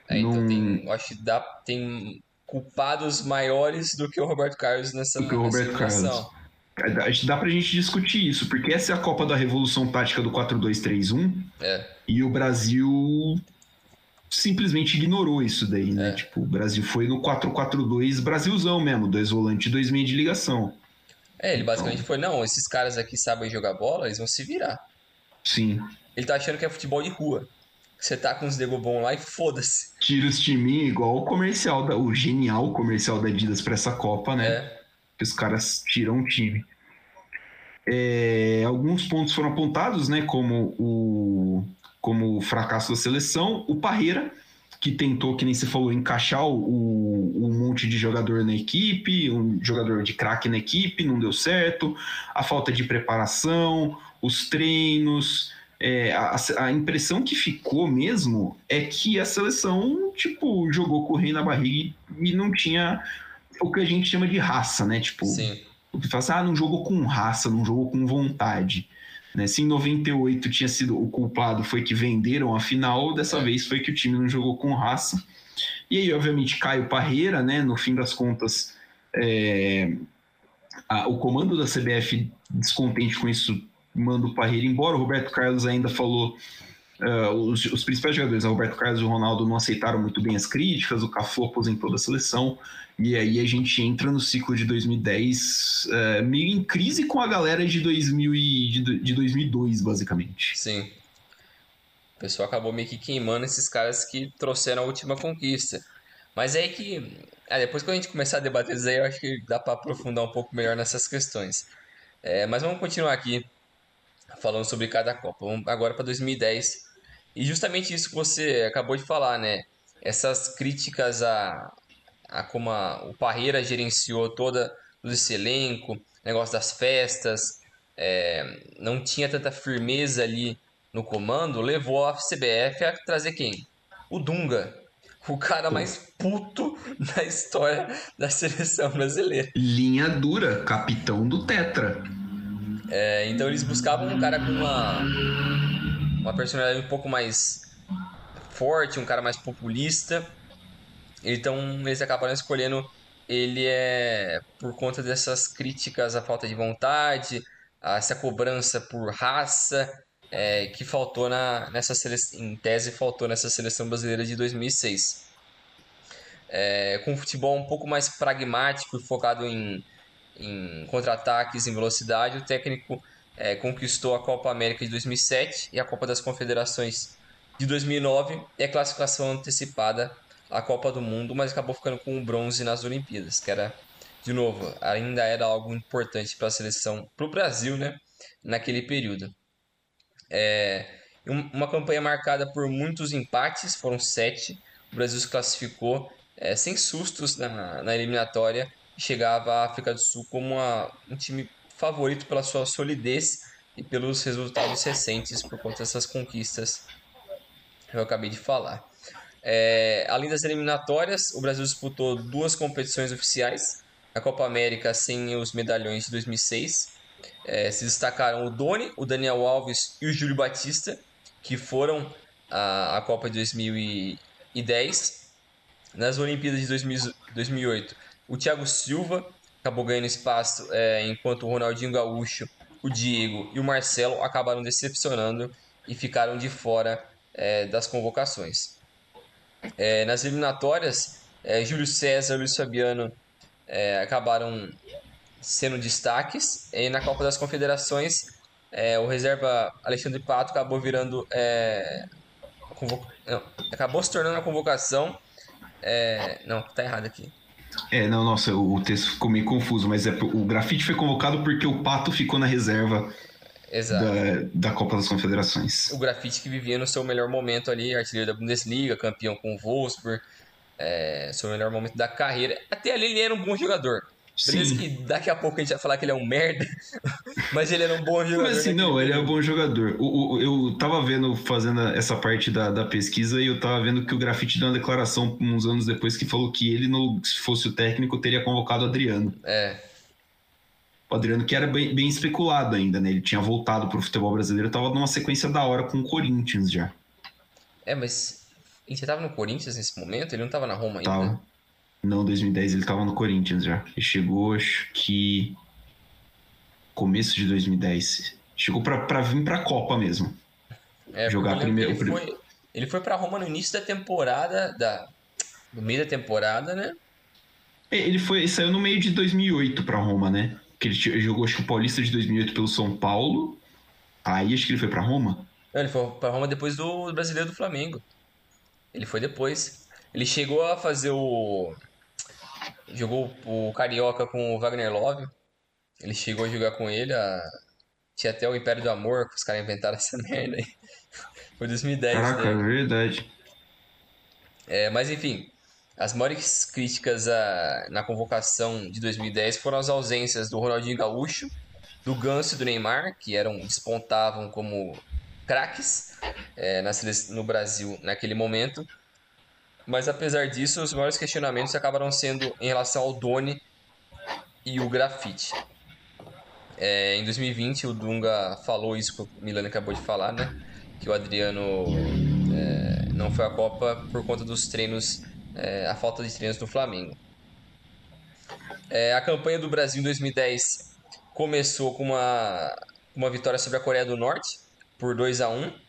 Então. É, então não... tem. Acho que dá, tem culpados maiores do que o Roberto Carlos nessa Do que o Roberto Carlos. Dá pra gente discutir isso, porque essa é a Copa da Revolução Tática do 4-2-3-1 é. e o Brasil simplesmente ignorou isso daí, né? É. Tipo, o Brasil foi no 4-4-2 Brasilzão mesmo, dois volantes e dois meios de ligação. É, ele basicamente então... foi, não, esses caras aqui sabem jogar bola, eles vão se virar. Sim. Ele tá achando que é futebol de rua. Você tá com os bom lá e foda-se. Tira os timinhos igual o comercial, da, o genial comercial da Adidas pra essa Copa, né? É. Que os caras tiram o time. É, alguns pontos foram apontados, né? Como o, como o fracasso da seleção. O Parreira, que tentou, que nem você falou, encaixar o, um monte de jogador na equipe, um jogador de craque na equipe, não deu certo. A falta de preparação, os treinos é, a, a, impressão que ficou mesmo é que a seleção, tipo, jogou com o rei na barriga e não tinha o que a gente chama de raça, né? Tipo, Sim. o que fala assim, ah, não jogou com raça, não jogou com vontade. Né? Se em 98 tinha sido o culpado foi que venderam a final, dessa é. vez foi que o time não jogou com raça. E aí, obviamente, Caio Parreira, né? No fim das contas, é, a, o comando da CBF descontente com isso manda o Parreira embora. O Roberto Carlos ainda falou. Uh, os, os, principais jogadores, o Roberto Carlos e o Ronaldo, não aceitaram muito bem as críticas. O Cafu aposentou da seleção. E aí a gente entra no ciclo de 2010 uh, eh, meio em crise com a galera de, 2000 e, de, de 2002, basicamente. Sim. O pessoal acabou meio que queimando esses caras que trouxeram a última conquista. Mas é que. É, depois que a gente começar a debater isso aí, eu acho que dá para aprofundar um pouco melhor nessas questões. É, mas vamos continuar aqui falando sobre cada Copa. Vamos agora para 2010. E justamente isso que você acabou de falar, né? Essas críticas a, a como a, o Parreira gerenciou toda esse elenco, negócio das festas, é, não tinha tanta firmeza ali no comando, levou a CBF a trazer quem? O Dunga, o cara mais puto da história da seleção brasileira. Linha dura, capitão do Tetra. É, então eles buscavam um cara com uma, uma personalidade um pouco mais forte, um cara mais populista. Então eles acabaram escolhendo ele é por conta dessas críticas à falta de vontade, a essa cobrança por raça é, que faltou na, nessa seleção, em tese faltou nessa seleção brasileira de 2006. É, com um futebol um pouco mais pragmático e focado em em contra-ataques, em velocidade, o técnico é, conquistou a Copa América de 2007 e a Copa das Confederações de 2009 e a classificação antecipada à Copa do Mundo, mas acabou ficando com o bronze nas Olimpíadas, que era, de novo, ainda era algo importante para a seleção, para o Brasil, né, naquele período. É, uma campanha marcada por muitos empates, foram sete, o Brasil se classificou é, sem sustos na, na eliminatória chegava à África do Sul como uma, um time favorito pela sua solidez e pelos resultados recentes por conta dessas conquistas que eu acabei de falar. É, além das eliminatórias, o Brasil disputou duas competições oficiais. A Copa América sem os medalhões de 2006. É, se destacaram o Doni, o Daniel Alves e o Júlio Batista, que foram a Copa de 2010. Nas Olimpíadas de 2000, 2008, o Thiago Silva acabou ganhando espaço, é, enquanto o Ronaldinho Gaúcho, o Diego e o Marcelo acabaram decepcionando e ficaram de fora é, das convocações. É, nas eliminatórias, é, Júlio César e Luiz Fabiano é, acabaram sendo destaques. E na Copa das Confederações, é, o reserva Alexandre Pato acabou virando. Não, acabou se tornando a convocação. não, tá errado aqui. É, não, nossa, o, texto ficou meio confuso, mas é, o grafite foi convocado porque o Pato ficou na reserva da, da Copa das Confederações. O grafite que vivia no seu melhor momento ali, artilheiro da Bundesliga, campeão com o Wolfsburg, é, seu melhor momento da carreira. Até ali ele era um bom jogador. Beleza Sim. que daqui a pouco a gente vai falar que ele é um merda, mas ele era um bom jogador. Mas assim, não, ele é um bom jogador. O, o, eu tava vendo, fazendo essa parte da, da pesquisa, e eu tava vendo que o Grafite deu uma declaração uns anos depois que falou que ele, no, se fosse o técnico, teria convocado o Adriano. É. O Adriano que era bem, bem especulado ainda, né? Ele tinha voltado pro futebol brasileiro, tava numa sequência da hora com o Corinthians já. É, mas ele já tava no Corinthians nesse momento? Ele não tava na Roma ainda? Tava. Não, 2010 ele tava no Corinthians já. Ele chegou, acho que. Começo de 2010. Chegou pra, pra vir pra Copa mesmo. É, Jogar primeiro. Ele foi, ele foi pra Roma no início da temporada. Da, no meio da temporada, né? É, ele foi ele saiu no meio de 2008 pra Roma, né? Que ele jogou, acho que o Paulista de 2008 pelo São Paulo. Aí acho que ele foi pra Roma. Não, ele foi pra Roma depois do Brasileiro do Flamengo. Ele foi depois. Ele chegou a fazer o jogou o Carioca com o Wagner Love. Ele chegou a jogar com ele. A... Tinha até o Império do Amor, que os caras inventaram essa merda aí. Foi 2010. Caraca, é verdade. É, mas enfim, as maiores críticas a, na convocação de 2010 foram as ausências do Ronaldinho Gaúcho, do Ganso e do Neymar, que eram despontavam como craques é, no Brasil naquele momento. Mas apesar disso, os maiores questionamentos acabaram sendo em relação ao Doni e o grafite. É, em 2020, o Dunga falou isso que o Milano acabou de falar, né? Que o Adriano é, não foi à Copa por conta dos treinos, é, a falta de treinos do Flamengo. É, a campanha do Brasil em 2010 começou com uma, uma vitória sobre a Coreia do Norte por 2 a 1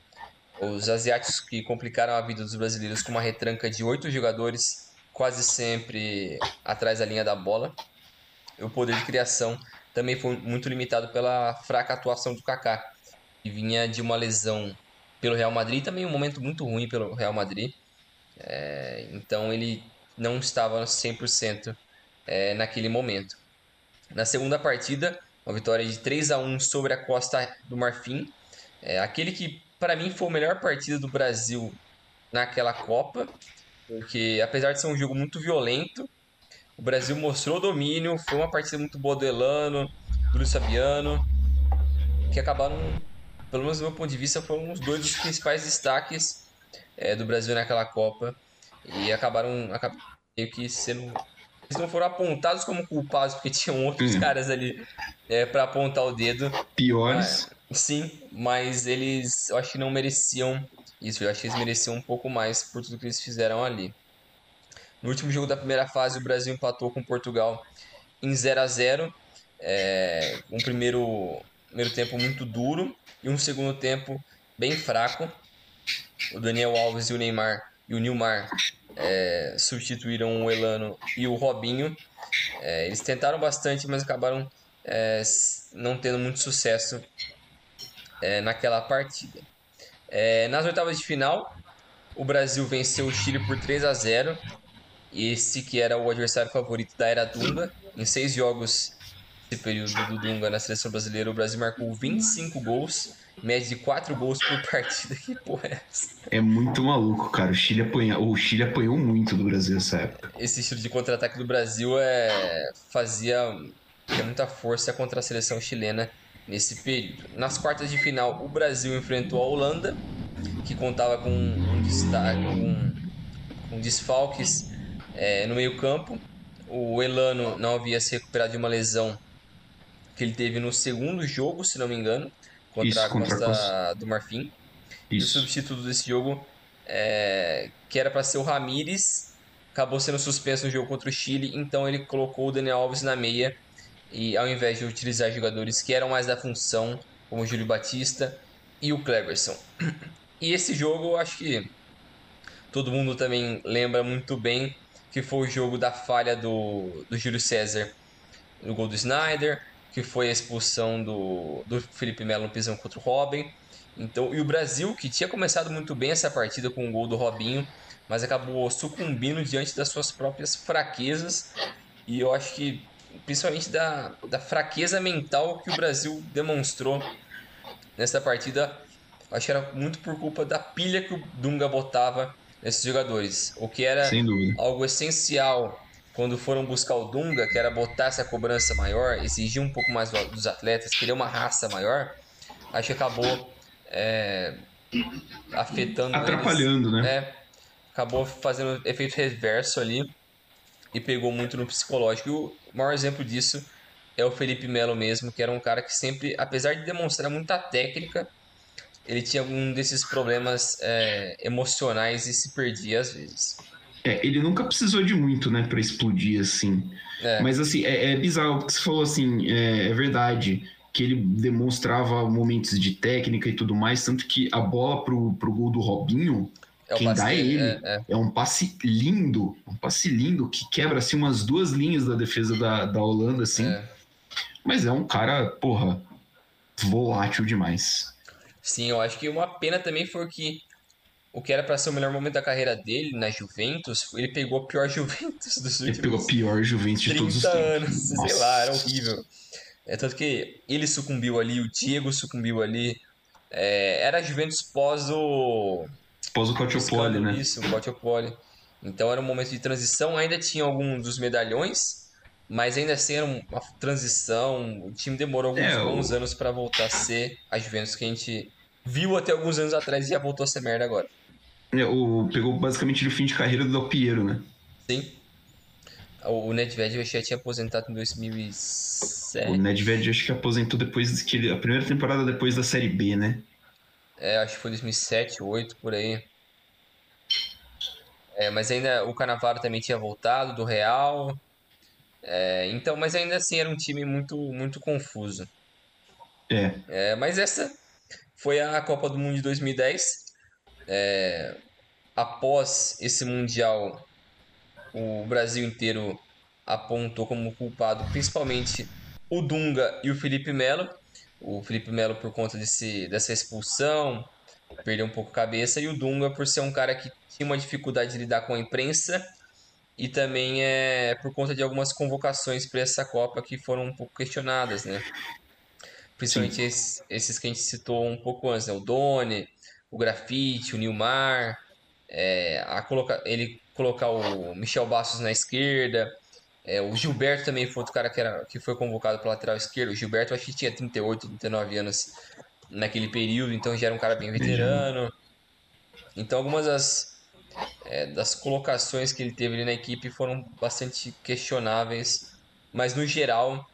os asiáticos que complicaram a vida dos brasileiros com uma retranca de oito jogadores, quase sempre atrás da linha da bola. O poder de criação também foi muito limitado pela fraca atuação do Kaká, que vinha de uma lesão pelo Real Madrid, também um momento muito ruim pelo Real Madrid. É, então ele não estava 100% é, naquele momento. Na segunda partida, uma vitória de 3 a 1 sobre a Costa do Marfim. É, aquele que, para mim, foi a melhor partida do Brasil naquela Copa, porque apesar de ser um jogo muito violento, o Brasil mostrou domínio, foi uma partida muito boa do Elano, do Luiz Fabiano, que acabaram, pelo menos do meu ponto de vista, foram os dois dos principais destaques é, do Brasil naquela Copa. E acabaram, acabaram meio que sendo. Eles não foram apontados como culpados, porque tinham outros hum. caras ali é, para apontar o dedo. Piores. Sim, mas eles eu acho que não mereciam isso. Eu acho que eles mereciam um pouco mais por tudo que eles fizeram ali. No último jogo da primeira fase, o Brasil empatou com Portugal em 0 a 0 é, Um primeiro, primeiro tempo muito duro e um segundo tempo bem fraco. O Daniel Alves e o Neymar e o Nilmar é, substituíram o Elano e o Robinho. É, eles tentaram bastante, mas acabaram é, não tendo muito sucesso é, naquela partida. É, nas oitavas de final, o Brasil venceu o Chile por 3 a 0 esse que era o adversário favorito da era Dunga. Em seis jogos desse período do Dunga na seleção brasileira, o Brasil marcou 25 gols, média de 4 gols por partida. Que porra é essa? É muito maluco, cara. O Chile, apanha... o Chile apanhou muito do Brasil nessa época. Esse estilo de contra-ataque do Brasil é... fazia muita força contra a seleção chilena nesse período. Nas quartas de final, o Brasil enfrentou a Holanda, que contava com um destaque, com, com desfalques é, no meio-campo, o Elano não havia se recuperado de uma lesão que ele teve no segundo jogo, se não me engano, contra Isso, a Costa contra do Marfim. Isso. E o substituto desse jogo, é, que era para ser o Ramires, acabou sendo suspenso no jogo contra o Chile, então ele colocou o Daniel Alves na meia e ao invés de utilizar jogadores que eram mais da função, como o Júlio Batista e o Cleverson. E esse jogo, eu acho que todo mundo também lembra muito bem que foi o jogo da falha do, do Júlio César no gol do Snyder, que foi a expulsão do, do Felipe Melo no pisão contra o Robin. Então, e o Brasil, que tinha começado muito bem essa partida com o gol do Robinho, mas acabou sucumbindo diante das suas próprias fraquezas. E eu acho que, principalmente da, da fraqueza mental que o Brasil demonstrou nessa partida, acho que era muito por culpa da pilha que o Dunga botava esses jogadores. O que era algo essencial quando foram buscar o Dunga, que era botar essa cobrança maior, exigir um pouco mais dos atletas, querer uma raça maior, acho que acabou é, afetando Atrapalhando, eles, né? É, acabou fazendo efeito reverso ali e pegou muito no psicológico. O maior exemplo disso é o Felipe Melo mesmo, que era um cara que sempre, apesar de demonstrar muita técnica, ele tinha algum desses problemas é, emocionais e se perdia às vezes. É, ele nunca precisou de muito, né, para explodir assim. É. Mas assim, é, é, bizarro, porque você falou assim, é, é, verdade que ele demonstrava momentos de técnica e tudo mais, tanto que a bola pro, pro gol do Robinho, é quem dá é ele. É, é. é, um passe lindo, um passe lindo que quebra assim umas duas linhas da defesa da, da Holanda, assim. É. Mas é um cara, porra, volátil demais. Sim, eu acho que uma pena também foi que o que era para ser o melhor momento da carreira dele na Juventus, ele pegou a pior Juventus dos últimos Ele pegou a pior Juventus de todos os tempos. anos, Nossa. sei lá, era horrível. É tanto que ele sucumbiu ali, o Diego sucumbiu ali. É, era a Juventus pós o. Pós o Calciopoli, né? Isso, o Calciopoli. Então era um momento de transição, ainda tinha alguns dos medalhões, mas ainda assim era uma transição. O time demorou alguns é, bons o... anos para voltar a ser a Juventus que a gente viu até alguns anos atrás e já voltou a ser merda agora. É, o, pegou basicamente o fim de carreira do Del Piero, né? Sim. O Nedved já tinha aposentado em 2007. O Nedved acho que aposentou depois que ele, a primeira temporada depois da Série B, né? É, acho que foi 2007, 2008, por aí. É, mas ainda o Canavaro também tinha voltado do Real. É, então, mas ainda assim era um time muito, muito confuso. É. é. Mas essa foi a Copa do Mundo de 2010. É, após esse Mundial, o Brasil inteiro apontou como culpado principalmente o Dunga e o Felipe Melo. O Felipe Melo por conta desse, dessa expulsão, perdeu um pouco a cabeça, e o Dunga por ser um cara que tinha uma dificuldade de lidar com a imprensa e também é por conta de algumas convocações para essa Copa que foram um pouco questionadas, né? Principalmente esses, esses, que a gente citou um pouco antes, né? O Doni, o Grafite, o Nilmar, é, a coloca, ele colocar o Michel Bastos na esquerda, é, o Gilberto também foi outro cara que, era, que foi convocado para lateral esquerdo. O Gilberto acho que tinha 38, 39 anos naquele período, então já era um cara bem veterano. Então algumas das, é, das colocações que ele teve ali na equipe foram bastante questionáveis, mas no geral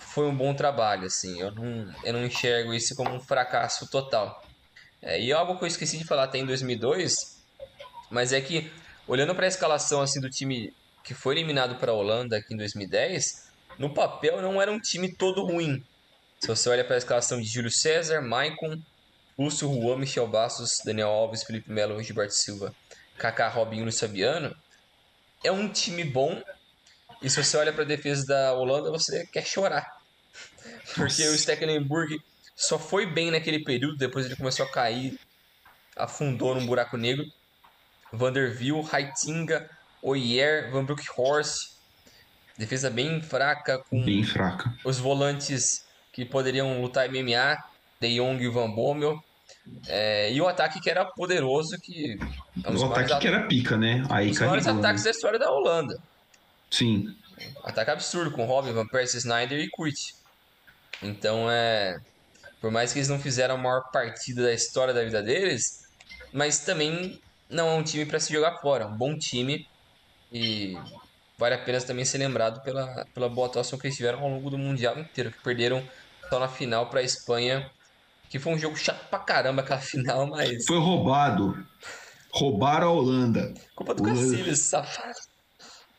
foi um bom trabalho, assim. Eu não, eu não enxergo isso como um fracasso total. É, e algo que eu esqueci de falar até em 2002, mas é que olhando para a escalação assim do time que foi eliminado para a Holanda aqui em 2010, no papel não era um time todo ruim. Se você olha para a escalação de Júlio César, Maicon, Lúcio Juan, Michel Bastos, Daniel Alves, Felipe Melo, Gilberto Silva, Kaká, Robinho, Luiz Fabiano, é um time bom. E se você olha para a defesa da Holanda, você quer chorar. Porque o Stecklenburg só foi bem naquele período, depois ele começou a cair, afundou num buraco negro. Vanderville, Heitinga, Oyer, Van Broekhorst. Defesa bem fraca. Com bem fraca. Os volantes que poderiam lutar MMA, De Jong e Van Bommel. É, e o ataque que era poderoso, que... É um o ataque que era pica, né? Aí os maiores ataques da história da Holanda. Sim. Ataque absurdo, com Robin, Van Persie, Snyder e Kurt. Então, é... Por mais que eles não fizeram a maior partida da história da vida deles, mas também não é um time para se jogar fora. Um bom time e vale a pena também ser lembrado pela, pela boa atuação que eles tiveram ao longo do Mundial inteiro, que perderam só na final para a Espanha, que foi um jogo chato pra caramba aquela final, mas... Foi roubado. Roubaram a Holanda. Culpa do Cacilhas, safado.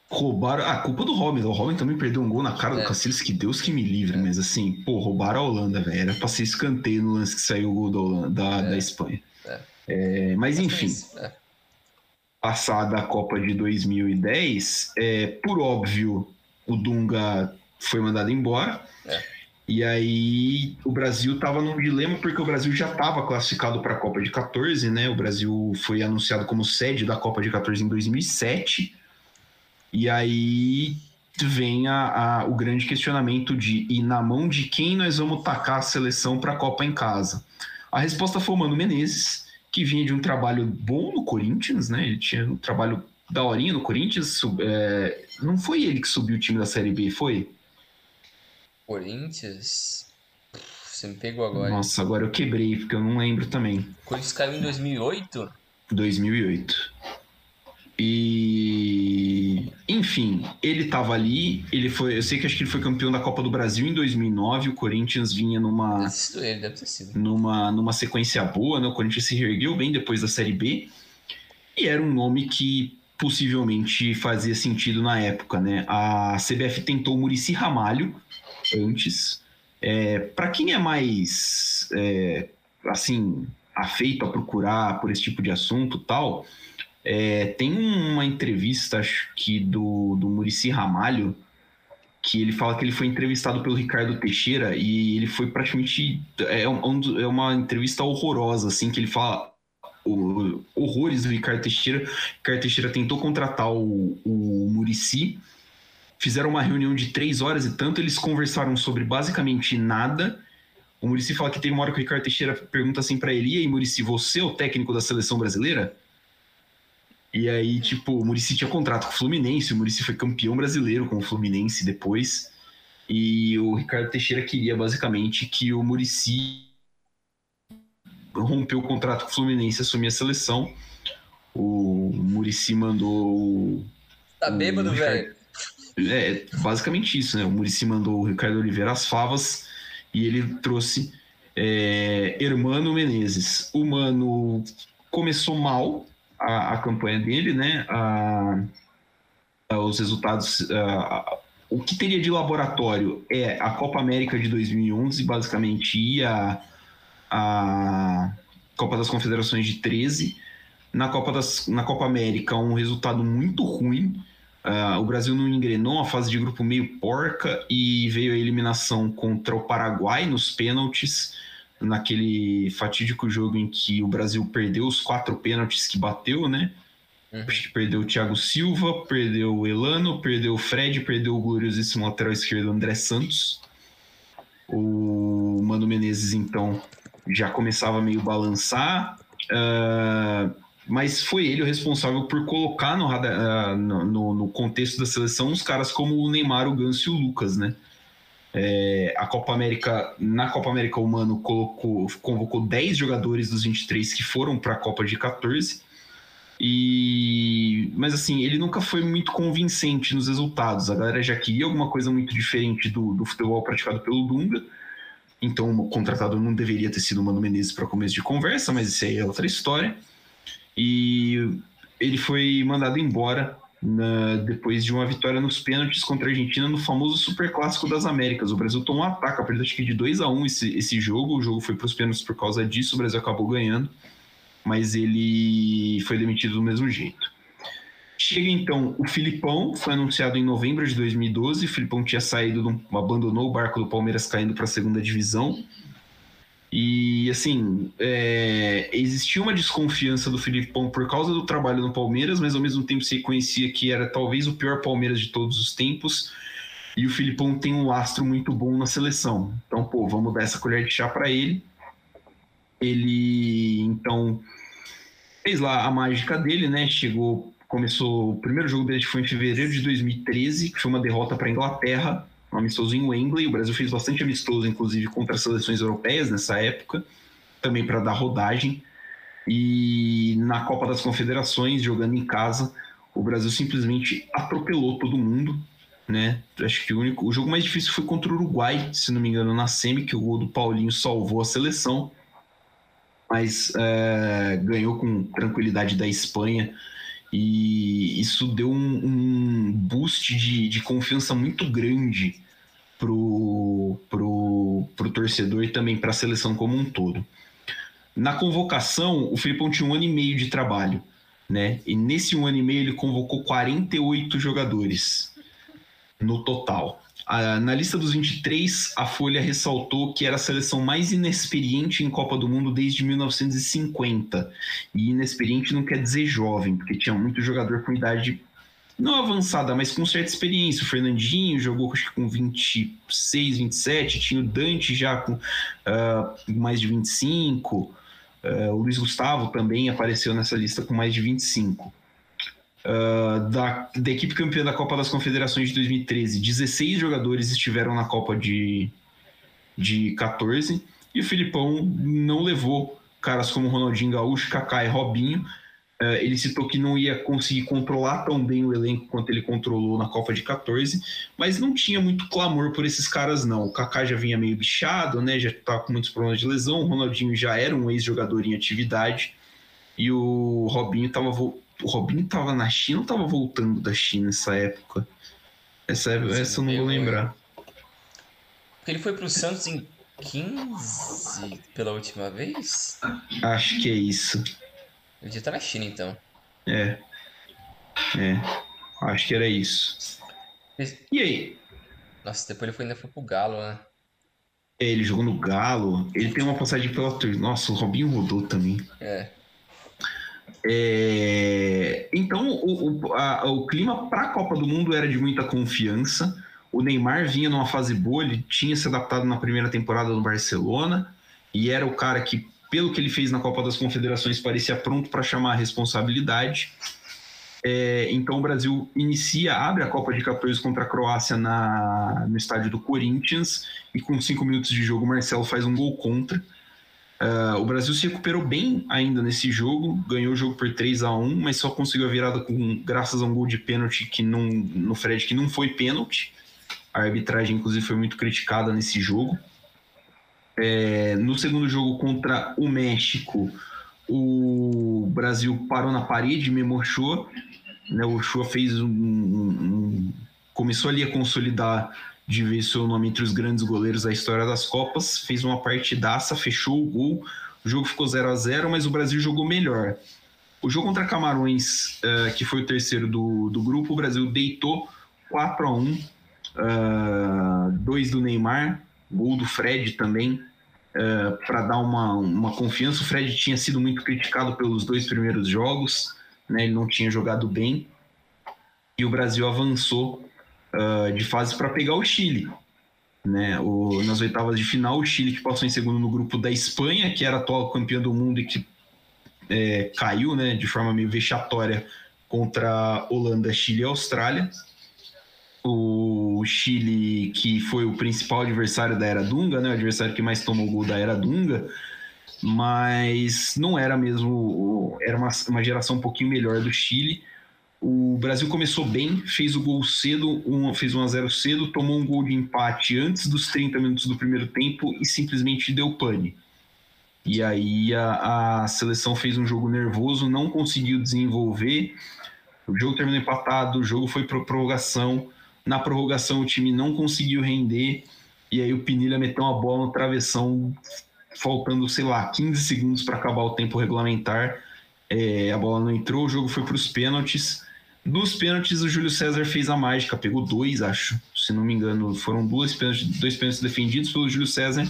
Roubaram. Ah, culpa do Robin. O Robin também perdeu um gol na cara é. do Cacilhas, que Deus que me livre. É. Mas assim, pô, roubaram a Holanda, velho. Era pra ser escanteio no lance que saiu o gol da, Holanda, da, é. da Espanha. É. é mas enfim. É passada a Copa de 2010, é, por óbvio, o Dunga foi mandado embora. É. E aí o Brasil estava num dilema porque o Brasil já estava classificado para a Copa de 14, né? O Brasil foi anunciado como sede da Copa de 14 em 2007. E aí vem a, a, o grande questionamento de e na mão de quem nós vamos tacar a seleção para a Copa em casa? A resposta foi o Mano Menezes que vinha de um trabalho bom no Corinthians, né? Ele tinha um trabalho daorinha no Corinthians. Sub, é... Não foi ele que subiu o time da Série B, foi? Corinthians? Você me pegou agora. Nossa, agora eu quebrei, porque eu não lembro também. O Corinthians caiu em 2008? 2008. E enfim, ele estava ali, ele foi, eu sei que acho que ele foi campeão da Copa do Brasil em 2009, o Corinthians vinha numa ele, deve ter sido. numa numa sequência boa, né? O Corinthians se reergueu bem depois da Série B. E era um nome que possivelmente fazia sentido na época, né? A CBF tentou Murici Ramalho antes. É, para quem é mais é, assim afeito a procurar por esse tipo de assunto, tal, é, tem uma entrevista, acho que do, do Murici Ramalho, que ele fala que ele foi entrevistado pelo Ricardo Teixeira e ele foi praticamente. É, um, é uma entrevista horrorosa, assim, que ele fala o, horrores do Ricardo Teixeira. Ricardo Teixeira tentou contratar o, o Murici, fizeram uma reunião de três horas e tanto, eles conversaram sobre basicamente nada. O Murici fala que tem uma hora que o Ricardo Teixeira pergunta assim para ele: e aí, Murici, você é o técnico da seleção brasileira? E aí, tipo, o Murici tinha contrato com o Fluminense, o Murici foi campeão brasileiro com o Fluminense depois. E o Ricardo Teixeira queria basicamente que o Murici rompeu o contrato com o Fluminense e assumir a seleção. O Murici mandou. Tá bêbado, velho? É, basicamente isso, né? O Murici mandou o Ricardo Oliveira as favas e ele trouxe é, Hermano Menezes. O Mano começou mal, a, a campanha dele, né? A, a, os resultados. o que teria de laboratório é a Copa América de 2011, basicamente, e a, a Copa das Confederações de 13. Na Copa, das, na Copa América, um resultado muito ruim. Uh, o Brasil não engrenou, uma fase de grupo meio porca e veio a eliminação contra o Paraguai nos pênaltis naquele fatídico jogo em que o Brasil perdeu os quatro pênaltis que bateu, né? Uhum. Perdeu o Thiago Silva, perdeu o Elano, perdeu o Fred, perdeu o gloriosíssimo lateral esquerdo André Santos. O Mano Menezes, então, já começava meio balançar. Uh, mas foi ele o responsável por colocar no, uh, no, no, contexto da seleção uns caras como o Neymar, o Ganso e o Lucas, né? É, a Copa América, na Copa América, o Mano colocou, convocou 10 jogadores dos 23 que foram para a Copa de 14 e, mas assim, ele nunca foi muito convincente nos resultados. A galera já queria alguma coisa muito diferente do, do futebol praticado pelo Dunga. Então, o contratado não deveria ter sido o Mano Menezes para começo de conversa, mas isso aí é outra história. E ele foi mandado embora na, depois de uma vitória nos pênaltis contra a Argentina no famoso Super Clássico das Américas. O Brasil tomou um ataque, perdeu acho que de 2 a 1 um esse, esse jogo. O jogo foi para os pênaltis por causa disso, o Brasil acabou ganhando mas ele foi demitido do mesmo jeito. Chega então o Filipão, foi anunciado em novembro de 2012. O Filipão tinha saído, do, abandonou o barco do Palmeiras caindo para a segunda divisão. E assim, é, existia uma desconfiança do Filipão por causa do trabalho no Palmeiras, mas ao mesmo tempo se conhecia que era talvez o pior Palmeiras de todos os tempos. E o Filipão tem um lastro muito bom na seleção. Então, pô, vamos dar essa colher de chá para ele. Ele então fez lá a mágica dele, né? Chegou, começou. O primeiro jogo dele foi em fevereiro de 2013, que foi uma derrota para a Inglaterra, um amistoso em Wembley. O Brasil fez bastante amistoso, inclusive, contra as seleções europeias nessa época, também para dar rodagem. E na Copa das Confederações, jogando em casa, o Brasil simplesmente atropelou todo mundo. Né? Acho que o, único, o jogo mais difícil foi contra o Uruguai, se não me engano, na Semi, que o gol do Paulinho salvou a seleção mas é, ganhou com tranquilidade da Espanha e isso deu um, um boost de, de, confiança muito grande pro, pro, pro torcedor e também para a seleção como um todo. Na convocação, o Filipão tinha um ano e meio de trabalho, né? E nesse um ano e meio ele convocou 48 jogadores no total na lista dos 23, a Folha ressaltou que era a seleção mais inexperiente em Copa do Mundo desde 1950. E inexperiente não quer dizer jovem, porque tinha muito jogador com idade não avançada, mas com certa experiência. O Fernandinho jogou acho que com 26, 27, tinha o Dante já com uh, mais de 25. Uh, ah, o Luiz Gustavo também apareceu nessa lista com mais de 25. Uh, da, da equipe campeã da Copa das Confederações de 2013, 16 jogadores estiveram na Copa de, de 14 e o Filipão não levou caras como Ronaldinho Gaúcho, Kaká e Robinho. Uh, ele citou que não ia conseguir controlar tão bem o elenco quanto ele controlou na Copa de 14, mas não tinha muito clamor por esses caras, não. O Kaká já vinha meio bichado, né? já estava com muitos problemas de lesão. O Ronaldinho já era um ex-jogador em atividade e o Robinho estava o Robinho tava na China ou tava voltando da China nessa época? Essa, essa eu não vou lembrar. Porque ele foi pro Santos em 15 pela última vez? Acho que é isso. Ele já tá na China então. É. É. Acho que era isso. E aí? Nossa, depois ele foi, ainda foi pro Galo, né? É, ele jogou no Galo. Ele tem uma passagem pela Nossa, o Robinho rodou também. É. É, então, o, o, a, o clima para a Copa do Mundo era de muita confiança. O Neymar vinha numa fase boa, ele tinha se adaptado na primeira temporada no Barcelona e era o cara que, pelo que ele fez na Copa das Confederações, parecia pronto para chamar a responsabilidade. É, então o Brasil inicia, abre a Copa de 14 contra a Croácia na, no estádio do Corinthians e com cinco minutos de jogo o Marcelo faz um gol contra. Uh, o Brasil se recuperou bem ainda nesse jogo, ganhou o jogo por 3 a 1 mas só conseguiu a virada com, graças a um gol de pênalti que não, no Fred que não foi pênalti. A arbitragem, inclusive, foi muito criticada nesse jogo. É, no segundo jogo contra o México, o Brasil parou na parede, mesmo Ochoa. Né, o Ochoa fez um, um, um, começou ali a consolidar de ver seu nome entre os grandes goleiros da história das Copas, fez uma partidaça, fechou o gol, o jogo ficou 0 a 0 mas o Brasil jogou melhor. O jogo contra Camarões, uh, que foi o terceiro do, do grupo, o Brasil deitou 4 a 1 uh, dois do Neymar, gol do Fred também, uh, eh, para dar uma, uma confiança. O Fred tinha sido muito criticado pelos dois primeiros jogos, né? Ele não tinha jogado bem e o Brasil avançou uh, de fase para pegar o Chile. Né? O, nas oitavas de final, o Chile que passou em segundo no grupo da Espanha, que era atual campeão do mundo e que é, caiu né, de forma meio vexatória contra Holanda, Chile e Austrália. O Chile, que foi o principal adversário da Era Dunga, né, o adversário que mais tomou gol da Era Dunga, mas não era mesmo. Era uma, uma geração um pouquinho melhor do Chile. O Brasil começou bem, fez o gol cedo, um, fez 1 a 0 cedo, tomou um gol de empate antes dos 30 minutos do primeiro tempo e simplesmente deu pane. E aí a, a seleção fez um jogo nervoso, não conseguiu desenvolver. O jogo terminou empatado, o jogo foi para prorrogação. Na prorrogação o time não conseguiu render. E aí o Pinilha meteu uma bola no travessão, faltando, sei lá, 15 segundos para acabar o tempo regulamentar. É, a bola não entrou, o jogo foi para os pênaltis. Dos pênaltis, o Júlio César fez a mágica, pegou dois, acho. Se não me engano, foram duas pênaltis, dois pênaltis defendidos pelo Júlio César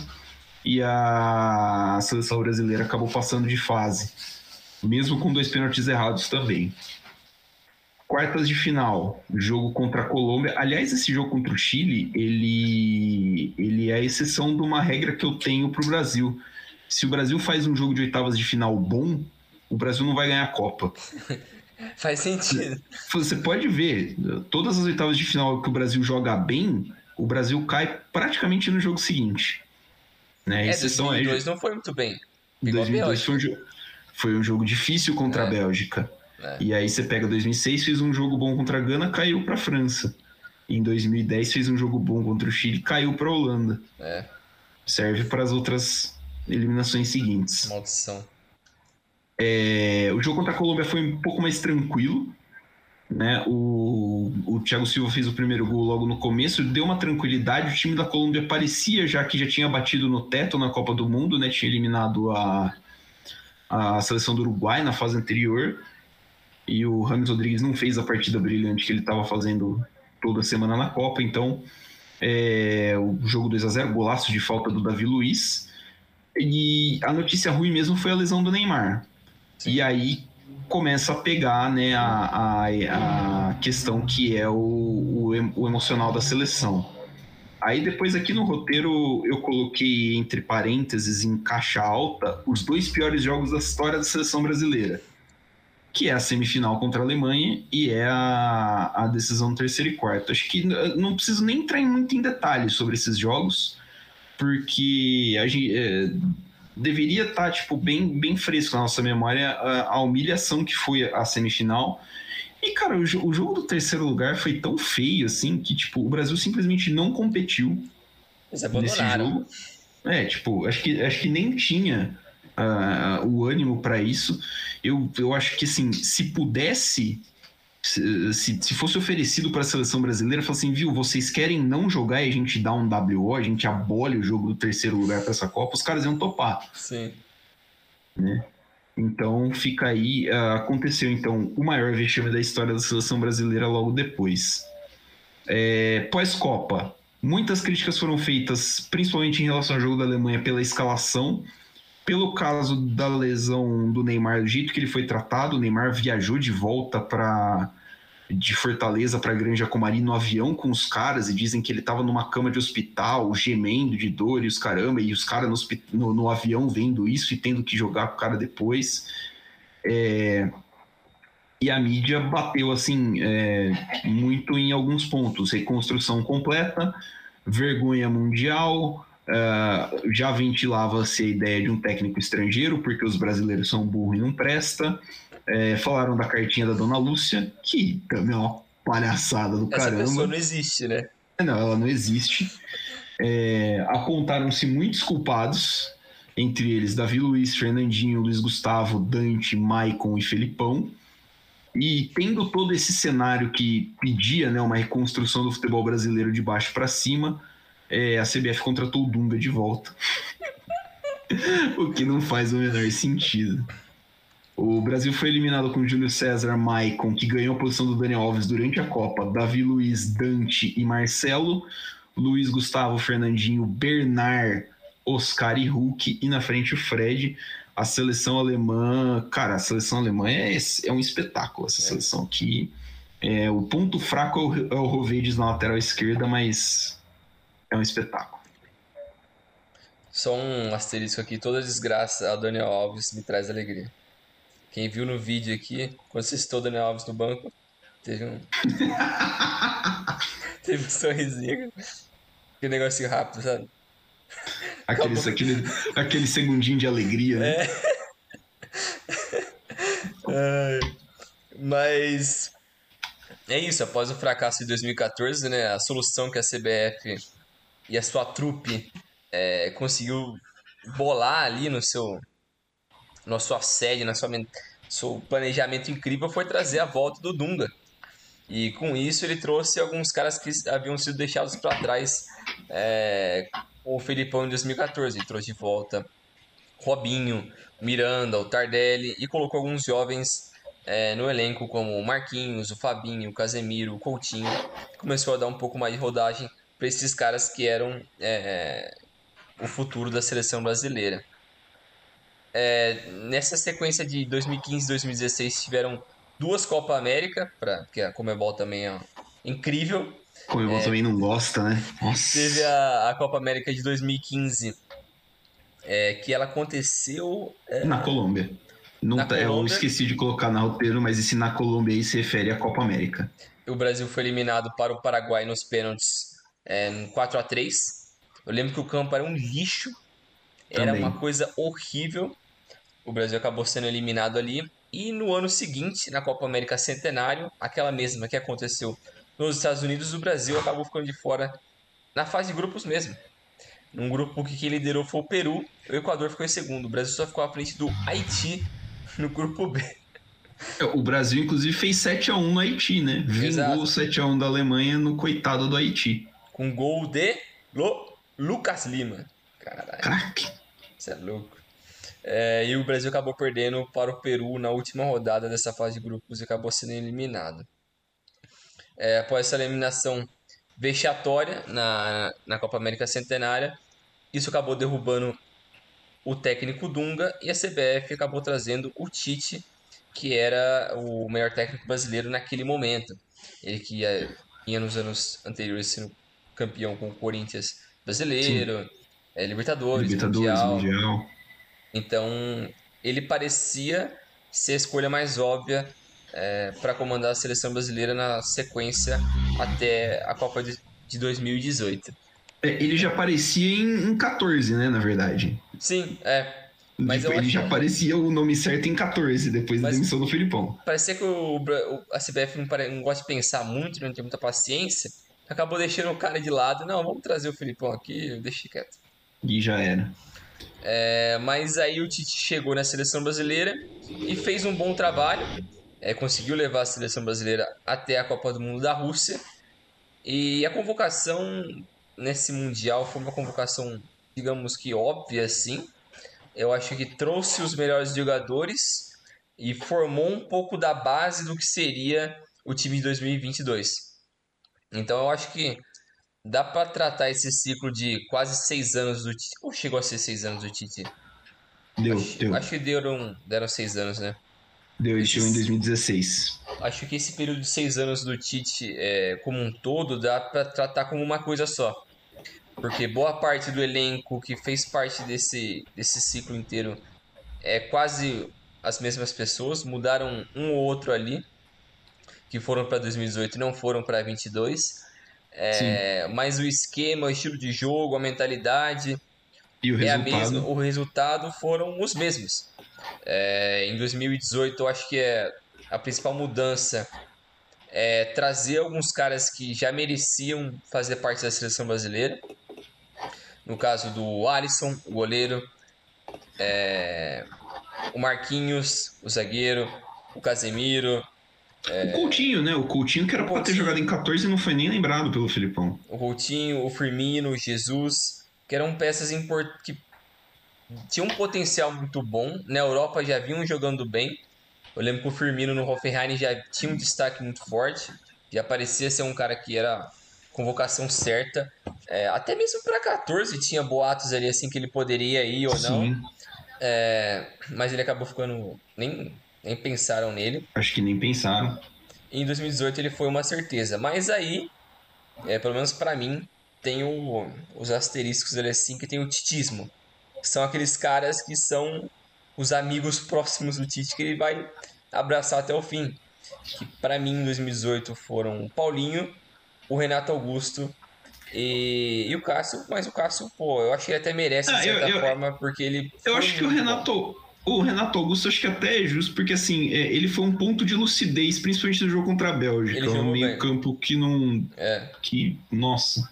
e a seleção brasileira acabou passando de fase, mesmo com dois pênaltis errados também. Quartas de final, jogo contra a Colômbia. Aliás, esse jogo contra o Chile, ele, ele é a exceção de uma regra que eu tenho para o Brasil. Se o Brasil faz um jogo de oitavas de final bom, o Brasil não vai ganhar a Copa. Faz sentido. Você pode ver, todas as oitavas de final que o Brasil joga bem, o Brasil cai praticamente no jogo seguinte. Né? É, 2002 não foi muito bem. 2002 foi um, foi um, jogo difícil contra é. a Bélgica. É. E aí você pega 2006, fez um jogo bom contra a Gana, caiu para a França. Em 2010 fez um jogo bom contra o Chile, caiu para a Holanda. É. Serve para as outras eliminações seguintes. Maldição. É, o jogo contra a Colômbia foi um pouco mais tranquilo. Né? O, o Thiago Silva fez o primeiro gol logo no começo, deu uma tranquilidade. O time da Colômbia parecia já que já tinha batido no teto na Copa do Mundo, né? tinha eliminado a, a seleção do Uruguai na fase anterior. E o Rames Rodrigues não fez a partida brilhante que ele estava fazendo toda semana na Copa. Então, é, o jogo 2 a 0 golaço de falta do Davi Luiz. E a notícia ruim mesmo foi a lesão do Neymar. Sim. E aí começa a pegar né, a, a, a questão que é o, o, o, emocional da seleção. Aí depois aqui no roteiro eu coloquei entre parênteses em caixa alta os dois piores jogos da história da seleção brasileira, que é a semifinal contra a Alemanha e é a, a decisão terceiro e quarto. Acho que não preciso nem entrar muito em detalhes sobre esses jogos, porque a gente, é, deveria estar tá, tipo bem bem fresco na nossa memória a, a humilhação que foi a semifinal. E cara, o, o, jogo do terceiro lugar foi tão feio assim que tipo o Brasil simplesmente não competiu nesse jogo. É, tipo, acho que acho que nem tinha uh, o ânimo para isso. Eu, eu acho que assim, se pudesse se, se, fosse oferecido para a seleção brasileira, fala assim, viu, vocês querem não jogar e a gente dá um WO, a gente abole o jogo do terceiro lugar para essa Copa, os caras iam topar. Sim. Né? Então fica aí, uh, aconteceu então o maior vexame da história da seleção brasileira logo depois. É, Pós-Copa, muitas críticas foram feitas, principalmente em relação ao jogo da Alemanha, pela escalação, pelo caso da lesão do Neymar, do jeito que ele foi tratado, o Neymar viajou de volta para de Fortaleza para Granja Comari no avião com os caras e dizem que ele estava numa cama de hospital, gemendo de dor e os caramba, e os caras no, no, no, avião vendo isso e tendo que jogar com o cara depois. É, e a mídia bateu assim é, muito em alguns pontos: reconstrução completa, vergonha mundial, Uh, já ventilava-se a ideia de um técnico estrangeiro, porque os brasileiros são burros e não presta. É, falaram da cartinha da Dona Lúcia, que também é uma palhaçada do Essa caramba. Essa pessoa não existe, né? Não, ela não existe. É, apontaram-se muitos culpados, entre eles Davi Luiz, Fernandinho, Luiz Gustavo, Dante, Maicon e Felipão. E tendo todo esse cenário que pedia né, uma reconstrução do futebol brasileiro de baixo para cima, é, a CBF contratou o Dunga de volta. o que não faz o menor sentido. O Brasil foi eliminado com Júlio César, Maicon, que ganhou a posição do Daniel Alves durante a Copa, Davi Luiz, Dante e Marcelo, Luiz Gustavo, Fernandinho, Bernard, Oscar e Hulk, e na frente o Fred. A seleção alemã, cara, a seleção alemã é, é um espetáculo, essa é. seleção aqui. É, o ponto fraco é o, é o Rovedes na lateral esquerda, mas é um espetáculo. Só um asterisco aqui, toda desgraça a Daniel Alves me traz alegria. Quem viu no vídeo aqui, quando você citou o Daniel Alves no banco, teve um. teve um sorrisinho. Aquele negócio rápido, sabe? Aquele, aquele, aquele segundinho de alegria, né? É. Mas é isso, após o fracasso de 2014, né, a solução que a CBF e a sua trupe é, conseguiu bolar ali no seu na sua sede, na sua seu planejamento incrível foi trazer a volta do Dunga. E com isso ele trouxe alguns caras que haviam sido deixados para trás é, com o Felipão em 2014. Ele trouxe de volta Robinho, Miranda, o Tardelli e colocou alguns jovens é, no elenco como o Marquinhos, o Fabinho, o Casemiro, o Coutinho. Começou a dar um pouco mais de rodagem para esses caras que eram é, o futuro da seleção brasileira. É, nessa sequência de 2015 e 2016 tiveram duas Copa América, pra, porque a Comebol também é incrível. Comebol é, também não gosta, né? Nossa. Teve a, a Copa América de 2015, é, que ela aconteceu... É, na Colômbia. Não na tá, Colômbia. Eu esqueci de colocar na roteiro, mas esse na Colômbia aí se refere à Copa América. O Brasil foi eliminado para o Paraguai nos pênaltis é, 4 a 3 eu lembro que o campo era um lixo, era Também. uma coisa horrível. O Brasil acabou sendo eliminado ali. E no ano seguinte, na Copa América Centenário, aquela mesma que aconteceu nos Estados Unidos, o Brasil acabou ficando de fora na fase de grupos mesmo. Num grupo que quem liderou foi o Peru, o Equador ficou em segundo. O Brasil só ficou à frente do Haiti no grupo B. O Brasil, inclusive, fez 7x1 no Haiti, né? Vingou o 7x1 da Alemanha no coitado do Haiti. Com gol de Lucas Lima. Caralho. Crack. Você é louco. É, e o Brasil acabou perdendo para o Peru na última rodada dessa fase de grupos e acabou sendo eliminado. É, após essa eliminação vexatória na, na Copa América Centenária, isso acabou derrubando o técnico Dunga e a CBF acabou trazendo o Tite, que era o melhor técnico brasileiro naquele momento. Ele que ia, ia nos anos anteriores sendo campeão com o Corinthians brasileiro, é, Libertadores, Libertadores mundial. mundial. Então, ele parecia ser a escolha mais óbvia é, para comandar a seleção brasileira na sequência até a Copa de, de 2018. É, ele já aparecia em, em 14, né, na verdade. Sim, é. Mas tipo, ele já aparecia o nome certo em 14, depois Mas da demissão do Filipão. Parecia que o, o, a CBF não, não gosta de pensar muito, não tem muita paciência acabou deixando o cara de lado. Não, vamos trazer o Filipão aqui, deixa quieto. E já era. É, mas aí o Tite chegou na seleção brasileira e fez um bom trabalho. É, conseguiu levar a seleção brasileira até a Copa do Mundo da Rússia. E a convocação nesse Mundial foi uma convocação, digamos que óbvia, assim. Eu acho que trouxe os melhores jogadores e formou um pouco da base do que seria o time de 2022. Então eu acho que dá para tratar esse ciclo de quase seis anos do Tite. Ou chegou a ser seis anos do Tite? Deu, acho, deu. Acho que deram, deram seis anos, né? Deu, ele chegou em 2016. Acho que esse período de seis anos do Tite, é, como um todo, dá para tratar como uma coisa só. Porque boa parte do elenco que fez parte desse, desse ciclo inteiro é quase as mesmas pessoas, mudaram um ou outro ali que foram para 2018 e não foram para 22. É, mas o esquema, o estilo de jogo, a mentalidade e o é resultado? mesma. O resultado foram os mesmos. É, em 2018, eu acho que é a principal mudança é trazer alguns caras que já mereciam fazer parte da seleção brasileira. No caso do Alisson, o goleiro, é, o Marquinhos, o zagueiro, o Casemiro, é... O Coutinho, né? O Coutinho que era para ter jogado em 14 e não foi nem lembrado pelo Filipão. O Coutinho, o Firmino, o Jesus, que eram peças importantes que tinham um potencial muito bom. Na Europa já vinham jogando bem. Eu lembro que o Firmino no Hoffenheim já tinha um destaque muito forte. Já parecia ser um cara que era convocação certa. É, até mesmo para 14 tinha boatos ali assim que ele poderia ir ou não. Sim. É, mas ele acabou ficando. Nem, nem pensaram nele. Acho que nem pensaram. Em 2018 ele foi uma certeza. Mas aí, é, pelo menos para mim, tem o, os asteriscos ali assim, que tem o titismo. São aqueles caras que são os amigos próximos do Tite que ele vai abraçar até o fim. Que para mim em 2018 foram o Paulinho, o Renato Augusto e, e o Cássio, mas o Cássio, pô, eu acho que ele até merece de Ah, eu- certa eu- forma, porque ele. Eu acho que o muito bom. O Renato Augusto acho que até é justo, porque assim, é, ele foi um ponto de lucidez, principalmente no jogo contra a Bélgica. Ele um jogou meio bem. campo que não. É, que. Nossa.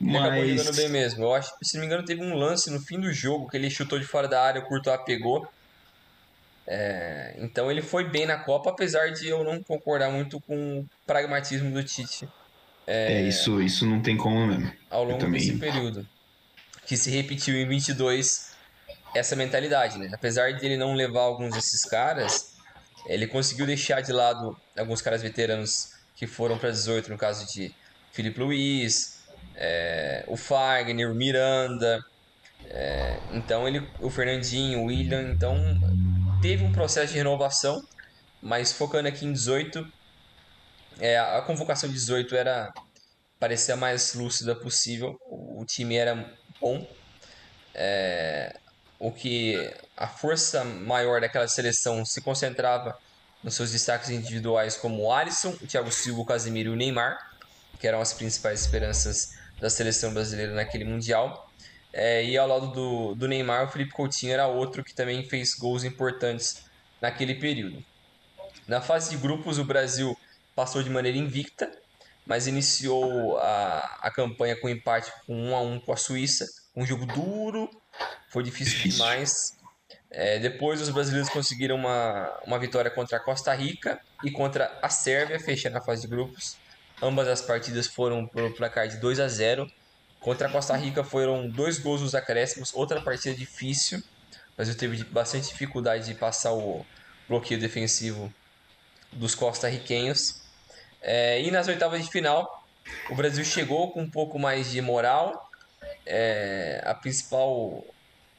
ele acabou Mas. jogando bem mesmo. Eu acho, se não me engano, teve um lance no fim do jogo que ele chutou de fora da área, o Courtois pegou. É, então ele foi bem na Copa, apesar de eu não concordar muito com o pragmatismo do Tite É, isso, isso não tem como mesmo. ao longo desse período. Que se repetiu em 22 essa mentalidade, né? Apesar de ele não levar alguns desses caras, ele conseguiu deixar de lado alguns caras veteranos que foram para 18, no caso de Felipe Luiz, é, o Fagner, o Miranda, é, então ele, o Fernandinho, o William, então teve um processo de renovação, mas focando aqui em 18, é, a convocação de 18 era parecia a mais lúcida possível. O o time era bom. É, o que a força maior daquela seleção se concentrava nos seus destaques individuais como o Alisson, o Thiago Silva, o Casemiro e o Neymar, que eram as principais esperanças da seleção brasileira naquele Mundial. É, e ao lado do, do Neymar, o Felipe Coutinho era outro que também fez gols importantes naquele período. Na fase de grupos, o Brasil passou de maneira invicta, mas iniciou a, a campanha com empate com 1 a 1 com a Suíça, um jogo duro, foi difícil, Difícil. demais. É, depois os brasileiros conseguiram uma, uma vitória contra a Costa Rica e contra a Sérvia, fechando a fase de grupos. Ambas as partidas foram pelo placar de 2 a 0. Contra a Costa Rica foram dois gols nos acréscimos, outra partida difícil. O Brasil teve bastante dificuldade de passar o bloqueio defensivo dos costarriquenhos. É, e nas oitavas de final, o Brasil chegou com um pouco mais de moral. É, a principal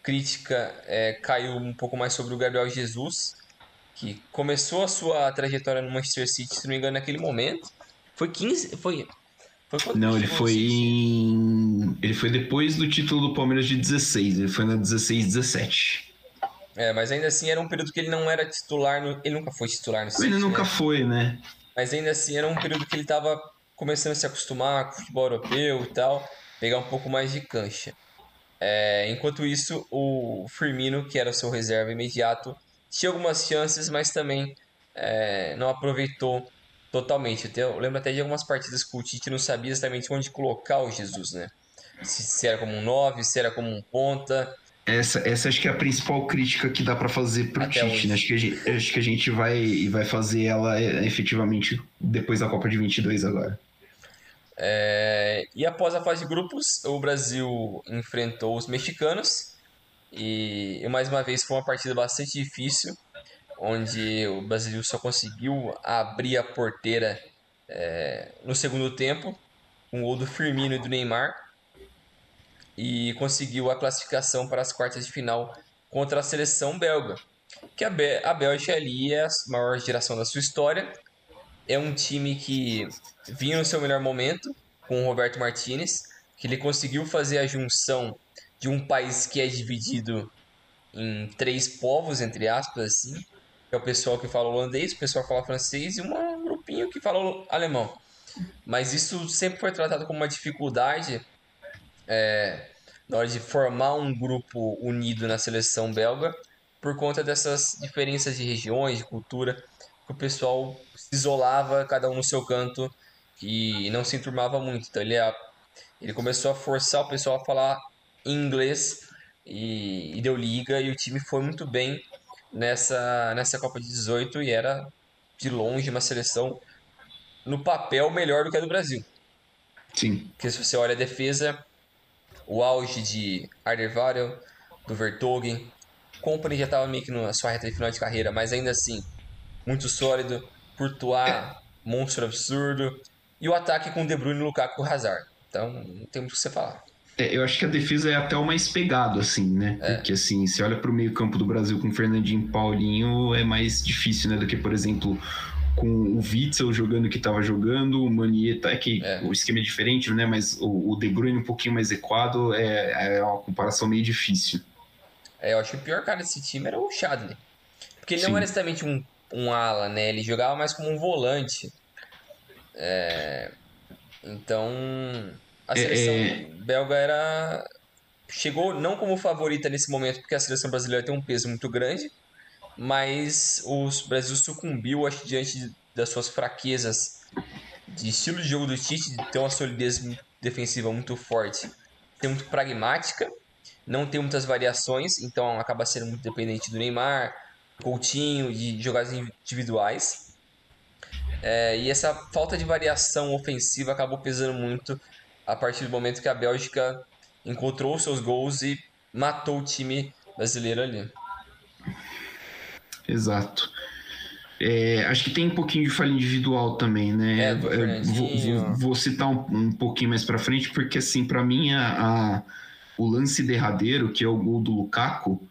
crítica é, caiu um pouco mais sobre o Gabriel Jesus, que começou a sua trajetória no Manchester City, se não me engano, naquele momento. Foi 15. Foi. Foi Não, ele foi em. Ele foi depois do título do Palmeiras de 16. Ele foi na 16, 17. É, mas ainda assim era um período que ele não era titular. No... Ele nunca foi titular no City. Ele nunca né? foi, né? Mas ainda assim era um período que ele estava começando a se acostumar com o futebol europeu e tal, pegar um pouco mais de cancha. É, enquanto isso, o Firmino, que era o seu reserva imediato, tinha algumas chances, mas também é, não aproveitou totalmente. Eu lembro até de algumas partidas que o Tite não sabia exatamente onde colocar o Jesus, né? Se, se era como um 9, se era como um ponta. Essa, essa acho que é a principal crítica que dá pra fazer pro Até Tite, né? Acho que, a gente, acho que a gente vai, vai fazer ela é, efetivamente depois da Copa de 22 agora. É, e após a fase de grupos, o Brasil enfrentou os mexicanos e, mais uma vez foi uma partida bastante difícil, onde o Brasil só conseguiu abrir a porteira é, no segundo tempo, com o gol do Firmino e do Neymar, e conseguiu a classificação para as quartas de final contra a seleção belga. Que a, Bé- a Bélgica ali é a maior geração da sua história, é um time que vinha no seu melhor momento com o Roberto Martinez, que ele conseguiu fazer a junção de um país que é dividido em três povos, entre aspas, assim, que é o pessoal que fala holandês, o pessoal que fala francês e um grupinho que fala alemão. Mas isso sempre foi tratado como uma dificuldade é, na hora de formar um grupo unido na seleção belga, por conta dessas diferenças de regiões, de cultura, que o pessoal se isolava, cada um no seu canto, e não se enturmava muito. Então ele, a- ele começou a forçar o pessoal a falar inglês e, e deu liga, e o time foi muito bem nessa, nessa Copa de 18 e era de longe uma seleção no papel melhor do que a do Brasil. Sim. Porque se você olha a defesa, o auge de Alderweireld, do Vertonghen, Company já estava meio que na sua reta de final de carreira, mas ainda assim, muito sólido. Courtois, monstro absurdo. E o ataque com De Bruyne, Lukaku e Hazard. Então, não tem muito o que você falar. É, eu acho que a defesa é até o mais pegado, assim, né? É. Porque, assim, se olha para o meio-campo do Brasil com Fernandinho e Paulinho, é mais difícil, né? Do que, por exemplo, com o Witzel jogando que estava jogando, o Manieta, é que é. o esquema é diferente, né? Mas o, o De Bruyne um pouquinho mais equado é, é uma comparação meio difícil. É, eu acho que o pior cara desse time era o Chadley. Porque ele Sim. não era exatamente um, um ala, né? Ele jogava mais como um volante. É... Então, a é, seleção é... belga era. Chegou não como favorita nesse momento, porque a seleção brasileira tem um peso muito grande, mas o Brasil sucumbiu, acho, diante das suas fraquezas de estilo de jogo do Tite, de ter uma solidez defensiva muito forte, ser muito pragmática, não ter muitas variações, então acaba sendo muito dependente do Neymar, Coutinho, de jogadas individuais. É, e essa falta de variação ofensiva acabou pesando muito a partir do momento que a Bélgica encontrou seus gols e matou o time brasileiro ali. Exato. É, acho que tem um pouquinho de falha individual também, né? É, é vou, vou, vou, citar um, um pouquinho mais para frente, porque assim, para mim a, a, o lance derradeiro, que é o gol do Lukaku,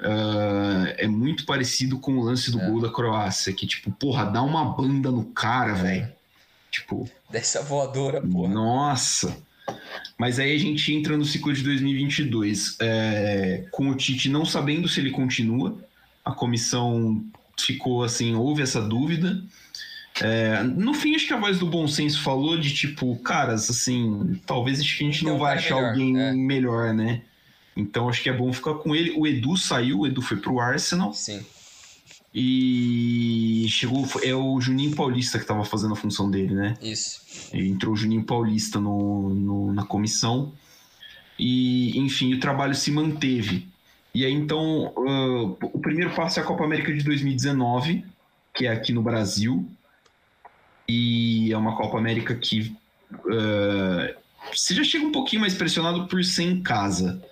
uh, é muito parecido com o lance do é. gol da Croácia, que tipo, porra, dá uma banda no cara, é. velho. Tipo, dessa voadora, porra. Nossa. Mas aí a gente entra no ciclo de 2022, é, com o Tite não sabendo se ele continua, a comissão ficou assim, houve essa dúvida. É, no fim, acho que a voz do bom senso falou de tipo, caras, assim, talvez acho que a gente não vai achar melhor, alguém é. melhor, né? Então acho que é bom ficar com ele. O Edu saiu, o Edu foi pro Arsenal. Sim. E chegou, é o Juninho Paulista que estava fazendo a função dele, né? Isso. Entrou o Juninho Paulista no, no, na comissão. E, enfim, o trabalho se manteve. E aí, então, uh, o primeiro passo é a Copa América de 2019, que é aqui no Brasil. E é uma Copa América que uh, você já chega um pouquinho mais pressionado por ser em casa,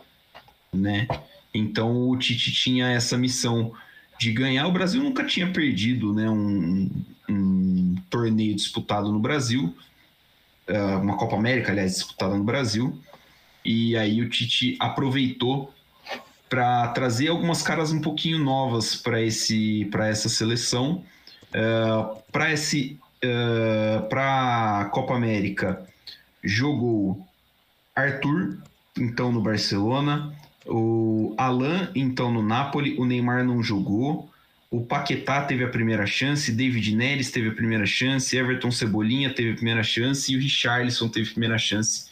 né? Então, o Tite tinha essa missão de ganhar. O Brasil nunca tinha perdido né, um, um torneio disputado no Brasil, uh, uma Copa América, aliás, disputada no Brasil. E aí o Tite aproveitou para trazer algumas caras um pouquinho novas para esse para essa seleção uh, para esse uh, para a Copa América jogou Arthur então no Barcelona o Alan então no Napoli. O Neymar não jogou. O Paquetá teve a primeira chance, David Neres teve a primeira chance, Everton Cebolinha teve a primeira chance. E o Richarlison teve a primeira chance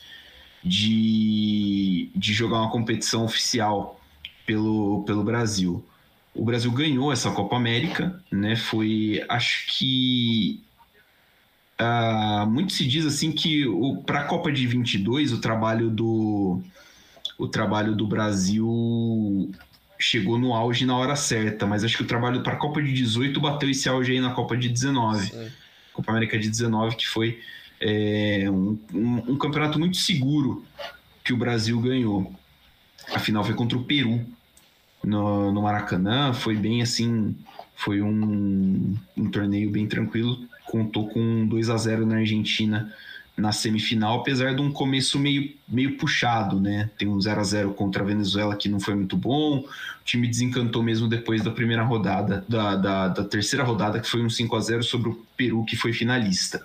de, de jogar uma competição oficial pelo, pelo Brasil. O Brasil ganhou essa Copa América, né? Foi, acho que uh, muito se diz assim que para a Copa de 22 o trabalho do o trabalho do Brasil chegou no auge na hora certa, mas acho que o trabalho para a Copa de 18 bateu esse auge aí na Copa de 19. Sim. Copa América de 19, que foi é, um, um, um campeonato muito seguro que o Brasil ganhou. A final foi contra o Peru no, no Maracanã. Foi bem assim, foi um, um torneio bem tranquilo. Contou com 2 a 0 na Argentina na semifinal, apesar de um começo meio, meio puxado, né? Tem um 0 a 0 contra a Venezuela que não foi muito bom. O time desencantou mesmo depois da primeira rodada, da, da, da terceira rodada, que foi um 5 a 0 sobre o Peru, que foi finalista.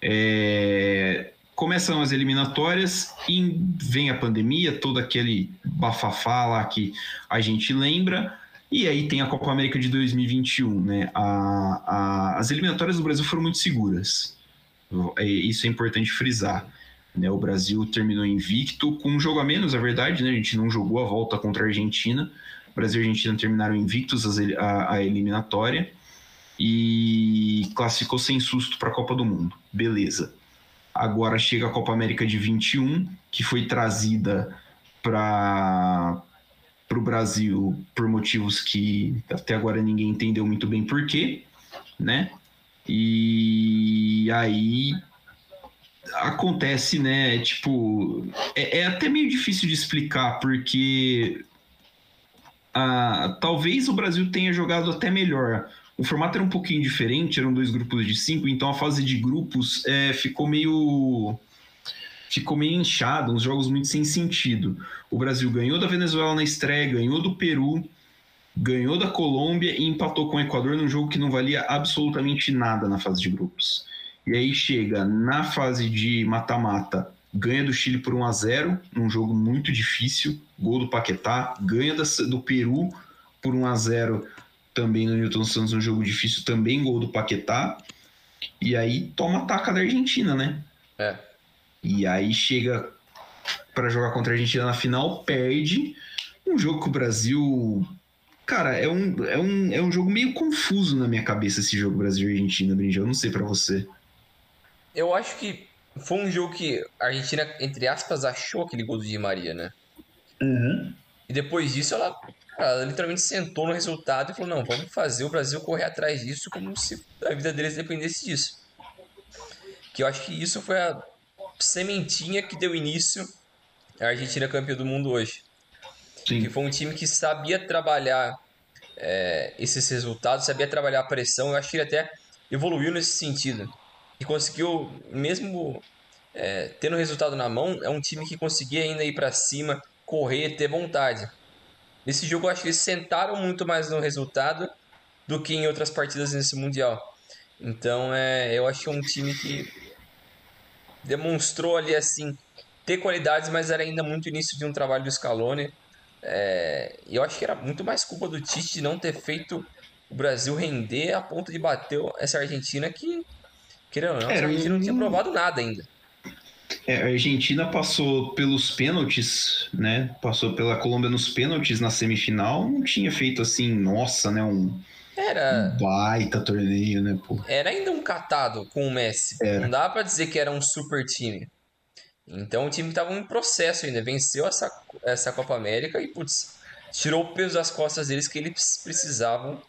É, começam as eliminatórias e vem a pandemia, todo aquele bafafá lá que a gente lembra. E aí tem a Copa América de 2021, né? A, a, as eliminatórias do Brasil foram muito seguras. É, isso é importante frisar. Né? O Brasil terminou invicto, com um jogo a menos, é verdade, né? A gente não jogou a volta contra a Argentina. O Brasil e a Argentina terminaram invictos a, a eliminatória e classificou sem susto para a Copa do Mundo. Beleza. Agora chega a Copa América de 21, que foi trazida para o Brasil por motivos que até agora ninguém entendeu muito bem porquê, né? E aí acontece, né? Tipo, é, é até meio difícil de explicar, porque ah, talvez o Brasil tenha jogado até melhor o formato era um pouquinho diferente, eram dois grupos de cinco, então a fase de grupos é, ficou meio ficou meio inchado, uns jogos muito sem sentido. O Brasil ganhou da Venezuela na estreia, ganhou do Peru, ganhou da Colômbia e empatou com o Equador num jogo que não valia absolutamente nada na fase de grupos. E aí chega na fase de mata-mata, ganha do Chile por 1 a 0 num jogo muito difícil, gol do Paquetá, ganha do Peru por 1 a 0 também no Newton Santos, um jogo difícil, também gol do Paquetá. E aí toma ataca da Argentina, né? É. E aí chega para jogar contra a Argentina na final, perde. Um jogo que o Brasil. Cara, é um, é um, é um jogo meio confuso na minha cabeça esse jogo Brasil-Argentina, Brinja. Eu não sei para você. Eu acho que foi um jogo que a Argentina, entre aspas, achou aquele gol do Di Maria, né? Uhum. E depois disso ela, ela literalmente sentou no resultado e falou: não, vamos fazer o Brasil correr atrás disso como se a vida deles dependesse disso. Que eu acho que isso foi a sementinha que deu início à Argentina campeã do mundo hoje. Sim. Que foi um time que sabia trabalhar é, esses resultados, sabia trabalhar a pressão. Eu acho que ele até evoluiu nesse sentido. E conseguiu, mesmo é, tendo o resultado na mão, é um time que conseguia ainda ir para cima, correr, ter vontade. Nesse jogo eu acho que eles sentaram muito mais no resultado do que em outras partidas nesse Mundial. Então é, eu acho que é um time que demonstrou ali assim ter qualidades, mas era ainda muito início de um trabalho do Scaloni. É, e eu acho que era muito mais culpa do Tite de não ter feito o Brasil render a ponto de bater essa Argentina que, querendo ou não, Era a Argentina não tinha um- provado nada ainda. É, a Argentina passou pelos pênaltis, né? Passou pela Colômbia nos pênaltis na semifinal. Não tinha feito assim, nossa, né? Um Era, baita torneio, né, pô? era ainda um catado com o Messi. Era. Não dá pra dizer que era um super time. Então o time tava em processo ainda, venceu essa, essa Copa América e, putz, tirou o peso das costas deles que eles precisavam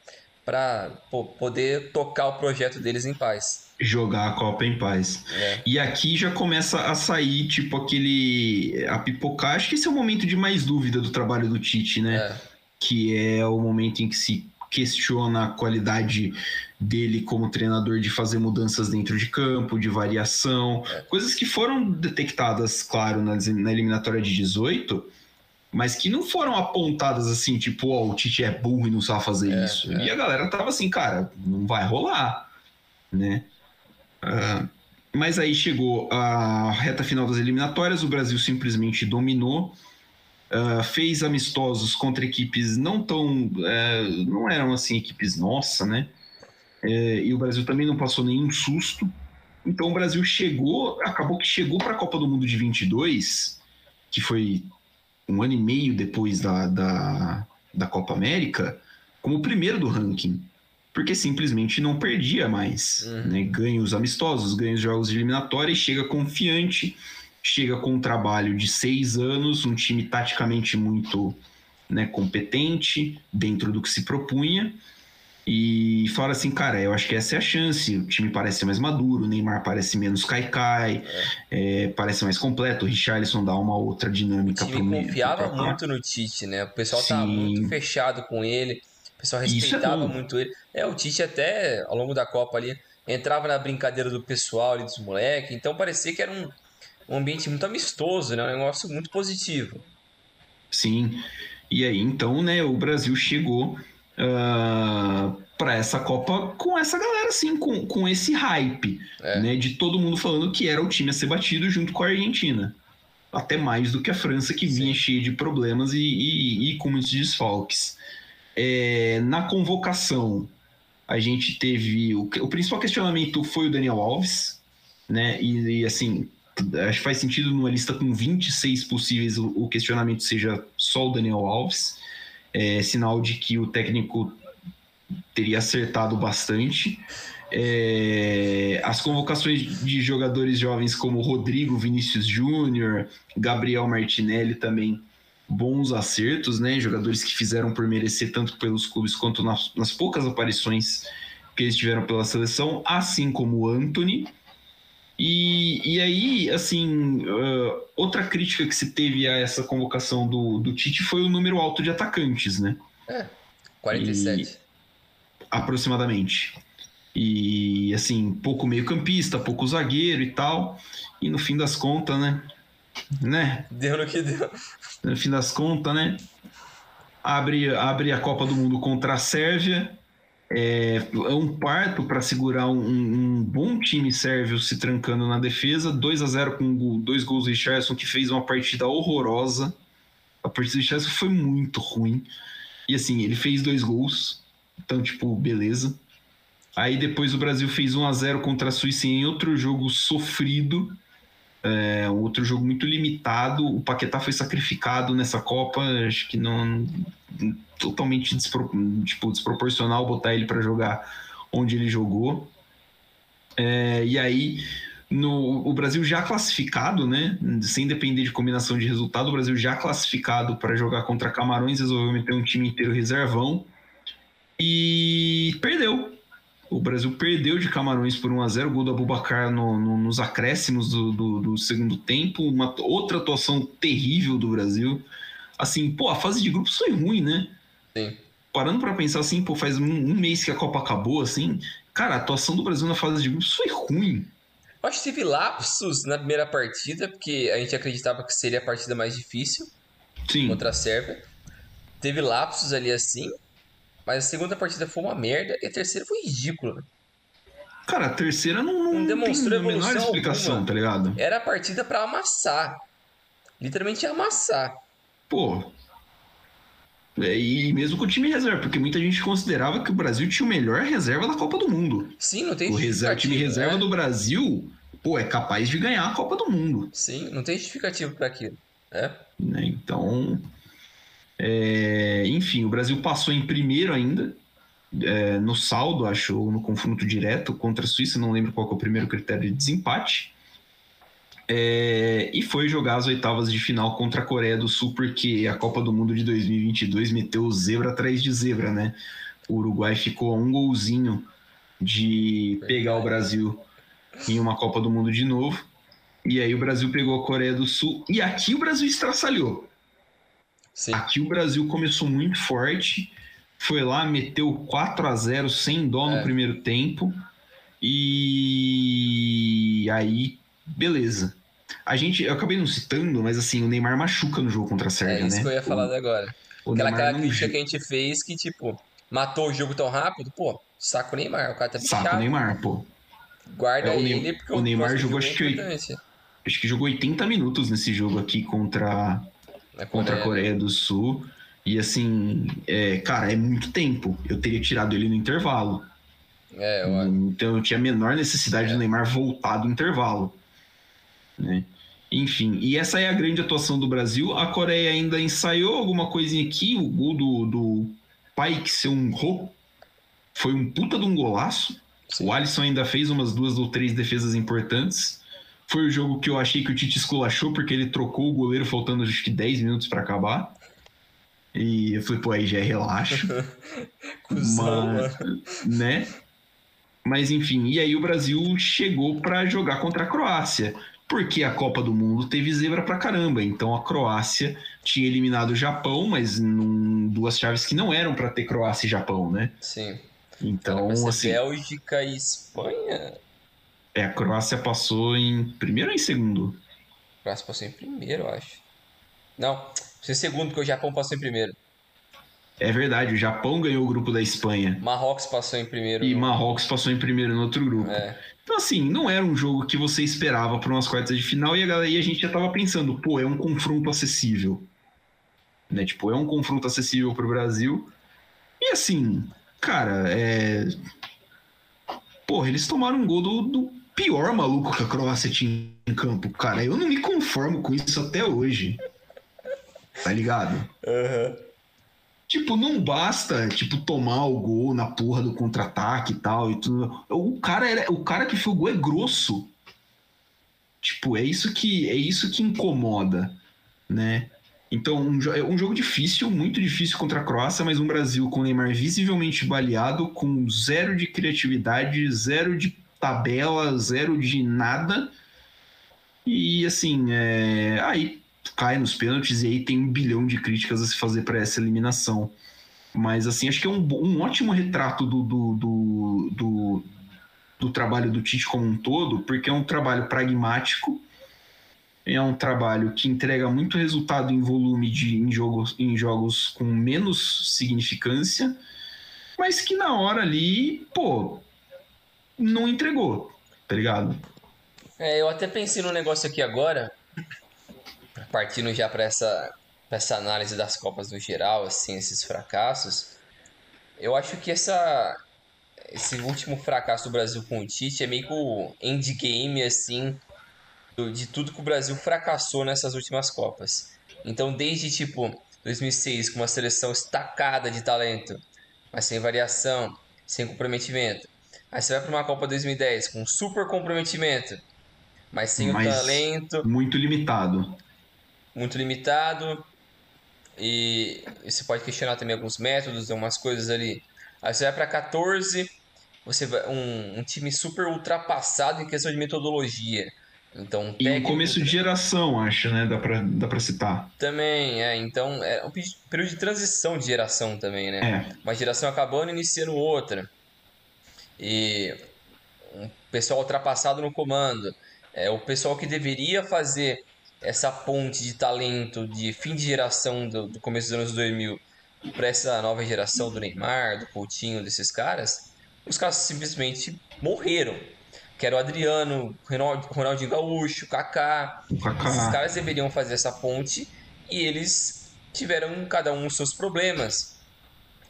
para poder tocar o projeto deles em paz. Jogar a Copa em paz. É. E aqui já começa a sair, tipo, aquele. a pipocar. Acho que esse é o momento de mais dúvida do trabalho do Tite, né? É. que é o momento em que se questiona a qualidade dele como treinador de fazer mudanças dentro de campo, de variação, coisas que foram detectadas, claro, na, na eliminatória de 18, mas que não foram apontadas assim, tipo, ó, o Tite é burro e não sabe fazer É, isso. é. E a galera tava assim, cara, não vai rolar, né? Ah, mas aí chegou a reta final das eliminatórias, o Brasil simplesmente dominou, ah, fez amistosos contra equipes não tão. eh, não eram assim equipes nossa, né? Eh, e o Brasil também não passou nenhum susto. Então o Brasil chegou, acabou que chegou para a Copa do Mundo de 22, que foi um ano e meio depois da, da, da Copa América, como o primeiro do ranking. Porque simplesmente não perdia mais. Uhum. Né? Ganha os amistosos, ganha os jogos de eliminatória e chega confiante, chega com um trabalho de seis anos, um time taticamente muito né, competente, dentro do que se propunha. E fala assim, cara, eu acho que essa é a chance. O time parece mais maduro, o Neymar parece menos caicai, é, parece mais completo. O Richarlison dá uma outra O dinâmica pro time meio. confiava ataque. muito no Tite, né? O pessoal tava Sim. muito fechado com ele, o pessoal é respeitava bom. muito ele. É, o Tite até, ao longo da Copa ali, entrava na brincadeira do pessoal ali, dos moleques, então parecia que era um, um ambiente muito amistoso, né? Um negócio muito positivo. Sim. E aí, então, né, o Brasil chegou para essa Copa com essa galera, assim, com, com esse hype, É. né, de todo mundo falando que era o time a ser batido junto com a Argentina. Até mais do que a França, que vinha Sim. cheia de problemas e, e- e com muitos desfalques. É, na convocação, a gente teve. O, o principal questionamento foi o Daniel Alves, né? E, e, assim, acho que faz sentido numa lista com 26 possíveis o, questionamento seja só o Daniel Alves. É sinal de que o técnico teria acertado bastante. É, as convocações de jogadores jovens como Rodrigo Vinícius Júnior, Gabriel Martinelli também bons acertos, né? Jogadores que fizeram por merecer tanto pelos clubes quanto nas, nas poucas aparições que eles tiveram pela seleção, assim como o Anthony. E, e aí, assim, uh, outra crítica que se teve a essa convocação do, do Tite foi o número alto de atacantes, né? 47. aproximadamente. E assim, pouco meio-campista, pouco zagueiro e tal. E no fim das contas, né? Né? Deu no que deu. No fim das contas, né? Abre, abre a Copa do Mundo contra a Sérvia. É, é um parto para segurar um, um, bom time sérvio se trancando na defesa. 2 a 0 com dois gols de Richardson, que fez uma partida horrorosa. A partida de Richardson foi muito ruim. E assim, ele fez dois gols. Então, tipo, beleza. Aí depois o Brasil fez 1 a 0 contra a Suíça em outro jogo sofrido. É, outro jogo muito limitado. O Paquetá foi sacrificado nessa Copa. Acho que não. Totalmente despro, tipo, desproporcional botar ele para jogar onde ele jogou. É, e aí, no, o Brasil já classificado, né? Sem depender de combinação de resultado, o Brasil já classificado para jogar contra Camarões, resolveu meter um time inteiro reservão e perdeu. O Brasil perdeu de Camarões por 1 a 0 gol do Abubacar no, no, nos acréscimos do, do, do, segundo tempo. Uma outra atuação terrível do Brasil. Assim, pô, a fase de grupos foi ruim, né? Sim. Parando para pensar assim, pô, faz um, um, mês que a Copa acabou, assim. Cara, a atuação do Brasil na fase de grupos foi ruim. Eu acho que teve lapsos na primeira partida, porque a gente acreditava que seria a partida mais difícil Sim. contra a Sérvia. Teve lapsos ali assim, mas a segunda partida foi uma merda e a terceira foi ridícula. Cara, a terceira não, não, não demonstrou tem a menor explicação, alguma. tá ligado? Era a partida para amassar. Literalmente amassar. Pô. É, e mesmo com o time reserva, porque muita gente considerava que o Brasil tinha o melhor reserva da Copa do Mundo. Sim, não tem O reserva, time reserva né? do Brasil, pô, é capaz de ganhar a Copa do Mundo. Sim, não tem justificativo para aquilo. É. Né? Então, é, enfim, o Brasil passou em primeiro ainda, é, no saldo, acho, no confronto direto contra a Suíça, não lembro qual é o primeiro critério de desempate. É, e foi jogar as oitavas de final contra a Coreia do Sul, porque a Copa do Mundo de 2022 meteu zebra atrás de zebra, né? O Uruguai ficou a um golzinho de pegar o Brasil em uma Copa do Mundo de novo. E aí o Brasil pegou a Coreia do Sul. E aqui o Brasil estraçalhou. Sim. Aqui o Brasil começou muito forte, foi lá, meteu 4 a 0 sem dó no É. primeiro tempo. E aí, beleza. A gente, eu acabei não citando, mas assim, o Neymar machuca no jogo contra a É Sérvia, isso né? que eu ia falar agora. O, o Aquela, Neymar aquela não que a gente fez que, tipo, matou o jogo tão rápido, pô, saco o Neymar, o cara tá Saco o bichado. Neymar, pô. Guarda É, o ele, porque o Neymar jogou, jogo é acho que-. Acho que jogou 80 minutos nesse jogo aqui contra, Na contra a Coreia, né? Coreia do Sul. E assim, é, cara, é muito tempo. Eu teria tirado ele no intervalo. É, eu, Então eu tinha a menor necessidade É. do Neymar voltar do intervalo. Né? Enfim, e essa é a grande atuação do Brasil. A Coreia ainda ensaiou alguma coisinha aqui. O gol do, do Pai que seu um Ho foi um puta de um golaço. sim. O Alisson ainda fez umas duas ou três defesas importantes. Foi o jogo que eu achei que o Tite esculachou, porque ele trocou o goleiro faltando acho que 10 minutos para acabar. E eu falei, pô, aí já é relaxo mas- né? Mas enfim, e aí o Brasil chegou para jogar contra a Croácia, porque a Copa do Mundo teve zebra pra caramba. Então a Croácia tinha eliminado o Japão, mas num duas chaves que não eram para ter Croácia e Japão, né? Sim. Então, ser assim, Bélgica e Espanha. É, a Croácia passou em primeiro ou em segundo? O Brasil passou em primeiro, eu acho. Não, em segundo, porque o Japão passou em primeiro. É verdade, o Japão ganhou o grupo da Espanha Marrocos passou em primeiro. e no- Marrocos passou em primeiro no outro grupo. É, Então, assim, não era um jogo que você esperava para umas quartas de final e a, galera, e a gente já tava pensando, pô, é um confronto acessível. Né? Tipo, é um confronto acessível pro Brasil. E assim, cara, é. Porra, eles tomaram um gol do, do pior maluco que a Croácia tinha em campo. Cara, eu não me conformo com isso até hoje. Tá ligado? Aham. Tipo, não basta, tipo, tomar o gol na porra do contra-ataque e tal e tudo. O cara, era, o cara que fez o gol é grosso. Tipo, é isso que é isso que incomoda, né? Então, um, é um jogo difícil, muito difícil contra a Croácia, mas um Brasil com o Neymar visivelmente baleado, com zero de criatividade, zero de tabela, zero de nada. E assim, é... aí cai nos pênaltis e aí tem um bilhão de críticas a se fazer para essa eliminação. Mas assim, acho que é um, um ótimo retrato do, do, do, do- do trabalho do Tite como um todo, porque é um trabalho pragmático, é um trabalho que entrega muito resultado em volume de em jogos, em jogos com menos significância, mas que na hora ali, pô, não entregou, tá ligado? É, eu até pensei no negócio aqui agora, partindo já para essa, essa análise das Copas no geral, assim, esses fracassos. Eu acho que essa, esse último fracasso do Brasil com o Tite é meio que o endgame, assim, do, de tudo que o Brasil fracassou nessas últimas Copas. Então, desde tipo 2006, com uma seleção estacada de talento, mas sem variação, sem comprometimento. Aí você vai para uma Copa 2010 com super comprometimento, mas sem mas o talento. Muito limitado. Muito limitado. E você pode questionar também alguns métodos, algumas coisas ali. Aí você vai para 14, você vai, um, um time super ultrapassado em questão de metodologia. Então, e um começo de geração, acho, né? Dá pra, dá pra citar. Também, é. Então, é um período de transição de geração também, né? É. Uma geração acabando e iniciando outra. E um pessoal ultrapassado no comando. É o pessoal que deveria fazer essa ponte de talento de fim de geração do, do começo dos anos 2000 para essa nova geração do Neymar, do Coutinho, desses caras, os caras simplesmente morreram. Que era o Adriano, Ronaldinho Gaúcho, Kaká. Kaká. Esses caras deveriam fazer essa ponte e eles tiveram cada um os seus problemas.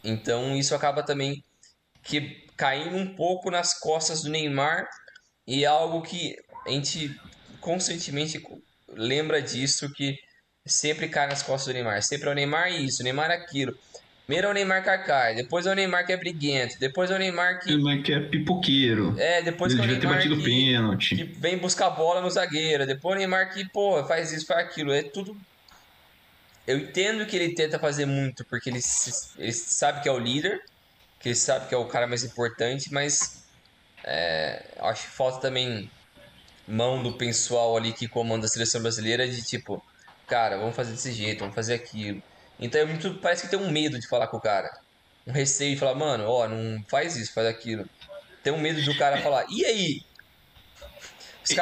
Então isso acaba também que caindo um pouco nas costas do Neymar e é algo que a gente constantemente lembra disso que sempre cai nas costas do Neymar. Sempre é o Neymar isso, o Neymar aquilo. Primeiro é o Neymar Kaká, depois é o Neymar que é briguento, depois é o Neymar que. Neymar que é pipoqueiro. É, depois Ele é o Neymar que, pênalti. que vem buscar bola no zagueiro, depois o Neymar que, pô, faz isso, faz aquilo. É tudo. Eu entendo que ele tenta fazer muito, porque ele, ele sabe que é o líder, que ele sabe que é o cara mais importante, mas é, acho que falta também mão do pessoal ali que comanda a seleção brasileira de tipo, cara, vamos fazer desse jeito, vamos fazer aquilo. Então é muito, parece que tem um medo de falar com o cara. Um receio de falar, mano, ó, não faz isso, faz aquilo. Tem um medo do cara falar, e aí?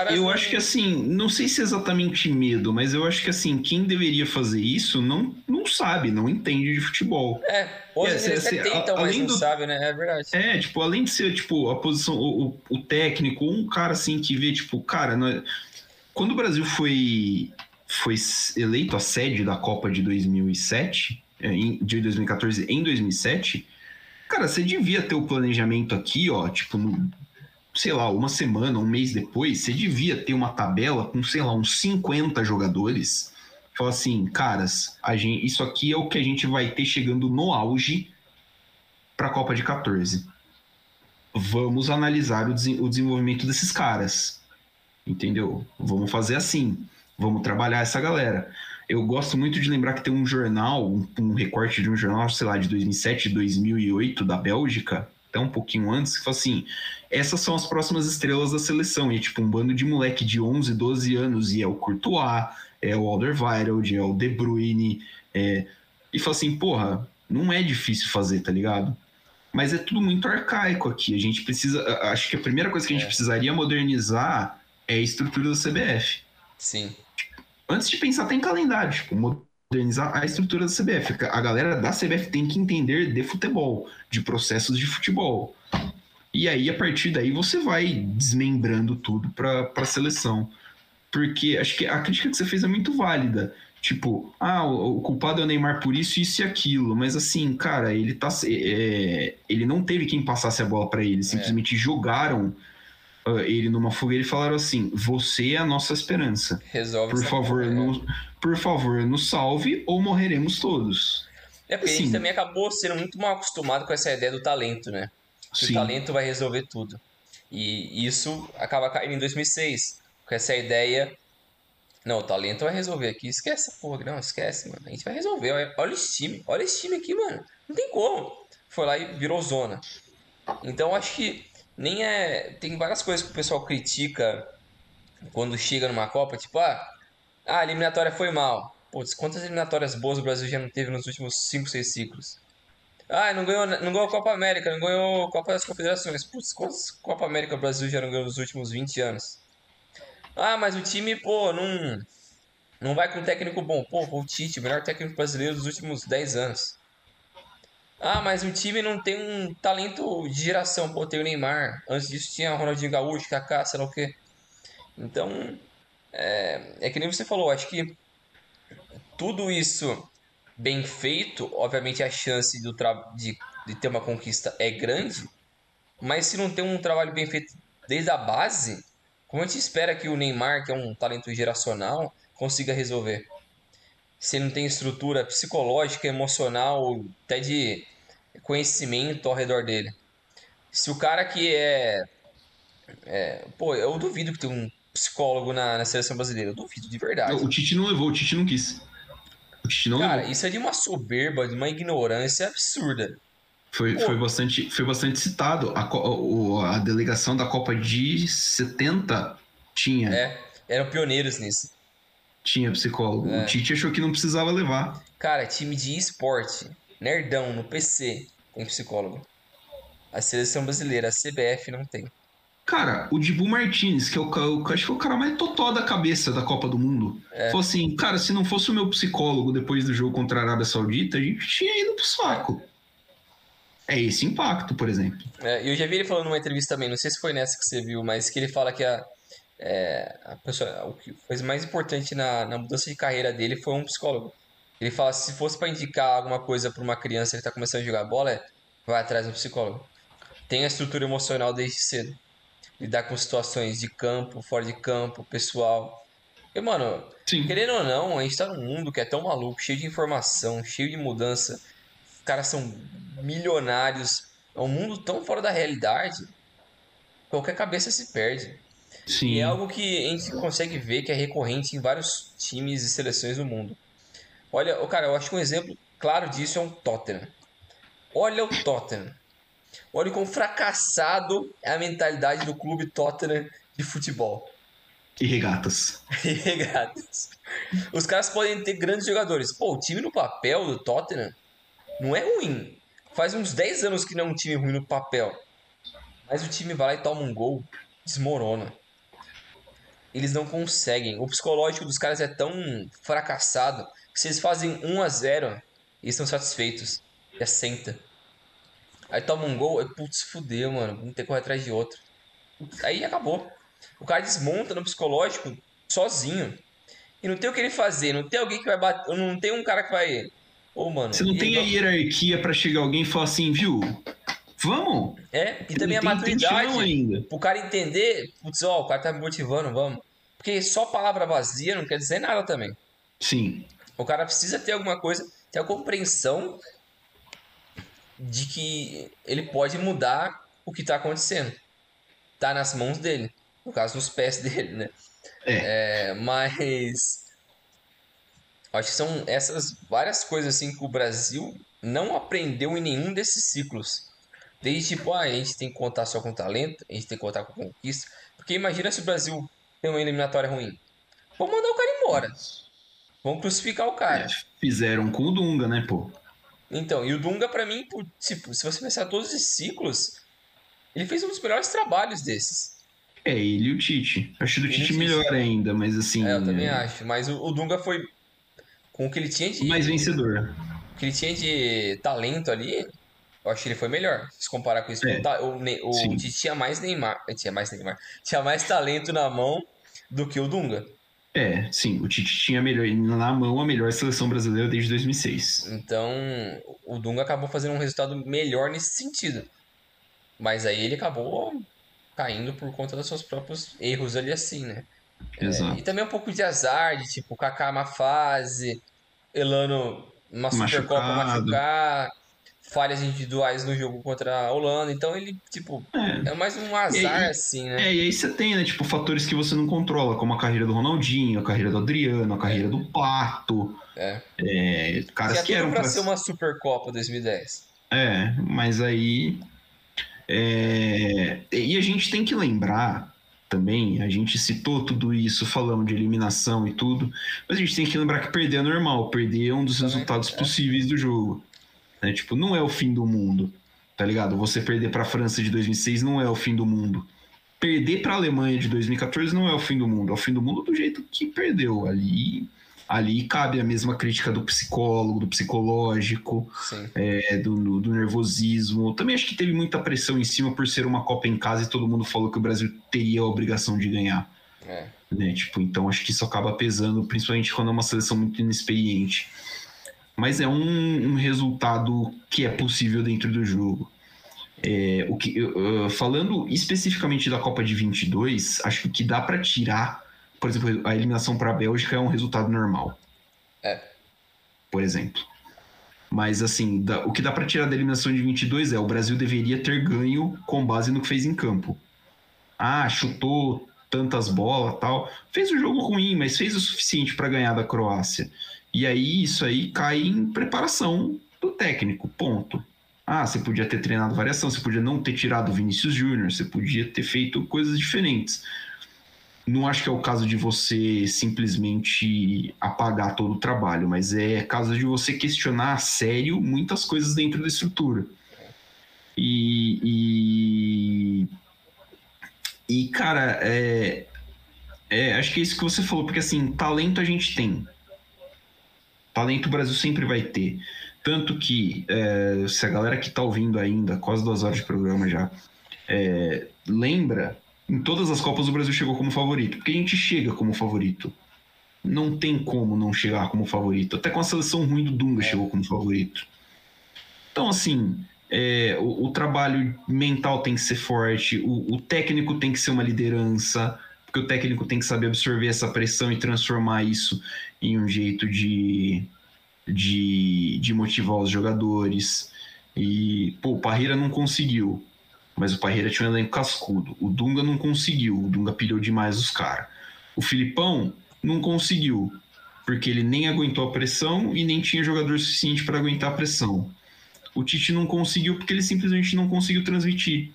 Eu não... acho que assim, não sei se é exatamente medo, mas eu acho que assim, quem deveria fazer isso não, não sabe, não entende de futebol. É, hoje é, eles assim, tentam, mas não do... sabe, né? É verdade. É, tipo, além de ser, tipo, a posição, o, o, técnico, um cara assim que vê, tipo, cara, nós... quando o Brasil foi, foi eleito a sede da Copa de 2007, é, de 2014 em 2007, cara, você devia ter o planejamento aqui, ó, tipo, no sei lá, uma semana, um mês depois, você devia ter uma tabela com, sei lá, uns 50 jogadores. Fala assim, caras, a gente, isso aqui é o que a gente vai ter chegando no auge para a Copa de 14. Vamos analisar o, o desenvolvimento desses caras. Entendeu? Vamos fazer assim. Vamos trabalhar essa galera. Eu gosto muito de lembrar que tem um jornal, um, um recorte de um jornal, sei lá, de 2007, 2008 da Bélgica, até um pouquinho antes, que fala assim: essas são as próximas estrelas da seleção. E tipo, um bando de moleque de 11, 12 anos, e é o Courtois, é o Alderweireld, é o De Bruyne, é... e fala assim, porra, não é difícil fazer, tá ligado? Mas é tudo muito arcaico aqui. A gente precisa. Acho que a primeira coisa que a gente é. precisaria modernizar é a estrutura da CBF. Sim. Antes de pensar até em calendário, tipo, modernizar a estrutura da CBF. A galera da CBF tem que entender de futebol, de processos de futebol. E aí, a partir daí, você vai desmembrando tudo para a seleção. Porque acho que a crítica que você fez é muito válida. Tipo, ah, o, culpado é o Neymar por isso, isso e aquilo. Mas assim, cara, ele tá. É, ele não teve quem passasse a bola para ele. Simplesmente é. jogaram uh, ele numa fogueira e falaram assim: você é a nossa esperança. Resolve por favor, no, por favor, nos salve ou morreremos todos. É porque assim, a gente também acabou sendo muito mal acostumado com essa ideia do talento, né? O talento vai resolver tudo. E isso acaba caindo em 2006, com essa ideia. Não, o talento vai resolver aqui. Esquece essa porra, não, esquece, mano. A gente vai resolver. Olha esse time, olha esse time aqui, mano. Não tem como. Foi lá e virou zona. Então acho que nem é. Tem várias coisas que o pessoal critica quando chega numa Copa, tipo, ah, a eliminatória foi mal. Putz, quantas eliminatórias boas o Brasil já não teve nos últimos 5, 6 ciclos? Ah, não ganhou, não ganhou a Copa América, não ganhou a Copa das Confederações. Putz, quantas Copa América o Brasil já não ganhou nos últimos 20 anos? Ah, mas o time, pô, não, não vai com técnico bom. Pô, o Tite, melhor técnico brasileiro dos últimos 10 anos. Ah, mas o time não tem um talento de geração. Pô, tem o Neymar. Antes disso tinha Ronaldinho Gaúcho, Kaká, sei lá o quê. Então, é, é que nem você falou, acho que tudo isso bem feito, obviamente a chance do de, de ter uma conquista é grande, mas se não tem um trabalho bem feito desde a base, como a gente espera que o Neymar, que é um talento geracional, consiga resolver? Se não tem estrutura psicológica, emocional, até de conhecimento ao redor dele. Se o cara que é, é pô, eu duvido que tem um psicólogo na, na seleção brasileira, eu duvido de verdade. O Tite não levou, o Tite não quis. Não Cara, isso é de uma soberba, de uma ignorância absurda. Foi, foi, bastante, foi bastante citado. A, a delegação da Copa de 70 tinha. É, eram pioneiros nisso. Tinha psicólogo. É. O Tite achou que não precisava levar. Cara, time de esporte, nerdão, no PC, tem psicólogo. A seleção brasileira, a CBF, não tem. Cara, o Dibu Martinez, que é o, o, acho que é o cara mais totó da cabeça da Copa do Mundo, é. falou assim: cara, se não fosse o meu psicólogo depois do jogo contra a Arábia Saudita, a gente tinha ido pro saco. É esse impacto, por exemplo. É, eu já vi ele falando numa entrevista também, não sei se foi nessa que você viu, mas que ele fala que a, é, a pessoa, o que foi mais importante na, na mudança de carreira dele foi um psicólogo. Ele fala: se fosse para indicar alguma coisa para uma criança que está começando a jogar bola, é, vai atrás do psicólogo. Tem a estrutura emocional desde cedo lidar com situações de campo, fora de campo, pessoal. E, mano, Sim. querendo ou não, a gente tá num mundo que é tão maluco, cheio de informação, cheio de mudança. Os caras são milionários. É um mundo tão fora da realidade. Qualquer cabeça se perde. Sim. E é algo que a gente consegue ver que é recorrente em vários times e seleções do mundo. Olha, cara, eu acho que um exemplo claro disso é um Tottenham. Olha o Tottenham. Olha como fracassado é a mentalidade do clube Tottenham de futebol. E regatas. e regatas. Os caras podem ter grandes jogadores. Pô, o time no papel do Tottenham não é ruim. Faz uns 10 anos que não é um time ruim no papel. Mas o time vai lá e toma um gol, desmorona. Eles não conseguem. O psicológico dos caras é tão fracassado que se eles fazem 1 a 0 eles estão satisfeitos. Já senta. Aí toma um gol, aí, putz, fudeu, mano. Vamos ter que correr atrás de outro. Aí acabou. O cara desmonta no psicológico sozinho. E não tem o que ele fazer, não tem alguém que vai bater. Não tem um cara que vai. Ô, oh, mano. Você não tem a hierarquia para chegar alguém e falar assim, viu? Vamos! É, e também a maturidade. Ainda. Pro cara entender, putz, ó, o cara tá me motivando, vamos. Porque só palavra vazia não quer dizer nada também. Sim. O cara precisa ter alguma coisa, ter a compreensão de que ele pode mudar o que está acontecendo. Tá nas mãos dele, no caso nos pés dele, né? É. é. mas acho que são essas várias coisas assim que o Brasil não aprendeu em nenhum desses ciclos. Desde tipo, ah, a gente tem que contar só com talento, a gente tem que contar com conquista. Porque imagina se o Brasil tem uma eliminatória ruim. Vamos mandar o cara embora. Vamos crucificar o cara. É, fizeram com o Dunga, né, pô? Então, e o Dunga, para mim, tipo, se você pensar todos os ciclos, ele fez um dos melhores trabalhos desses. É, ele e o Tite. Acho do Tite melhor ainda, mas assim. É, eu também é... acho. Mas o, o, Dunga foi. Com o que ele tinha de. Mais vencedor. O que ele tinha de talento ali, eu acho que ele foi melhor. Se comparar com isso. É. O, o, o Tite tinha mais Neymar. Tinha mais Neymar. Tinha mais talento na mão do que o Dunga. É, sim, o Tite tinha melhor, na mão a melhor seleção brasileira desde 2006. Então, o Dunga acabou fazendo um resultado melhor nesse sentido. Mas aí ele acabou caindo por conta dos seus próprios erros ali assim, né? Exato. É, e também um pouco de azar, de tipo, Kaká uma fase, Elano uma Supercopa machucar, falhas individuais no jogo contra a Holanda. Então ele, tipo, é, é mais um azar, aí, assim, né? É, e aí você tem, né, tipo, fatores que você não controla, como a carreira do Ronaldinho, a carreira do Adriano, a carreira é. do Pato. É. é caras que, eram pra, pra ser uma Supercopa 2010. É, mas aí. É... E a gente tem que lembrar também, a gente citou tudo isso, falando de eliminação e tudo, mas a gente tem que lembrar que perder é normal, perder é um dos também, resultados é. possíveis do jogo. Né? Tipo, não é o fim do mundo, tá ligado? Você perder para a França de 2006 não é o fim do mundo. Perder para a Alemanha de 2014 não é o fim do mundo, é o fim do mundo do jeito que perdeu. Ali, ali cabe a mesma crítica do psicólogo, do psicológico, é, do, do nervosismo. Também acho que teve muita pressão em cima por ser uma Copa em casa e todo mundo falou que o Brasil teria a obrigação de ganhar. É. Né? Tipo, então acho que isso acaba pesando, principalmente quando é uma seleção muito inexperiente. Mas é um, um resultado que é possível dentro do jogo. É, o que, uh, falando especificamente da Copa de 22, acho que o que dá para tirar, por exemplo, a eliminação para a Bélgica é um resultado normal. É. Por exemplo. Mas, assim, da, o que dá para tirar da eliminação de 22 é o Brasil deveria ter ganho com base no que fez em campo. Ah, chutou tantas bolas tal. Fez um jogo ruim, mas fez o suficiente para ganhar da Croácia. E aí isso aí cai em preparação do técnico, ponto. Ah, você podia ter treinado variação, você podia não ter tirado o Vinícius Júnior, você podia ter feito coisas diferentes. Não acho que é o caso de você simplesmente apagar todo o trabalho, mas é caso de você questionar a sério muitas coisas dentro da estrutura. E, e e, cara, é, é, acho que é isso que você falou, porque assim, talento a gente tem. Talento o Brasil sempre vai ter. Tanto que, é, se a galera que tá ouvindo ainda, quase duas horas de programa já, é, lembra, em todas as Copas o Brasil chegou como favorito. Porque a gente chega como favorito. Não tem como não chegar como favorito. Até com a seleção ruim do Dunga chegou como favorito. Então, assim, é, o, o, trabalho mental tem que ser forte, o, o, técnico tem que ser uma liderança, porque o técnico tem que saber absorver essa pressão e transformar isso em um jeito de, de, de motivar os jogadores. E, pô, o Parreira não conseguiu, mas o Parreira tinha um elenco cascudo. O Dunga não conseguiu, o Dunga pilhou demais os caras. O Filipão não conseguiu, porque ele nem aguentou a pressão e nem tinha jogador suficiente para aguentar a pressão. O Tite não conseguiu porque ele simplesmente não conseguiu transmitir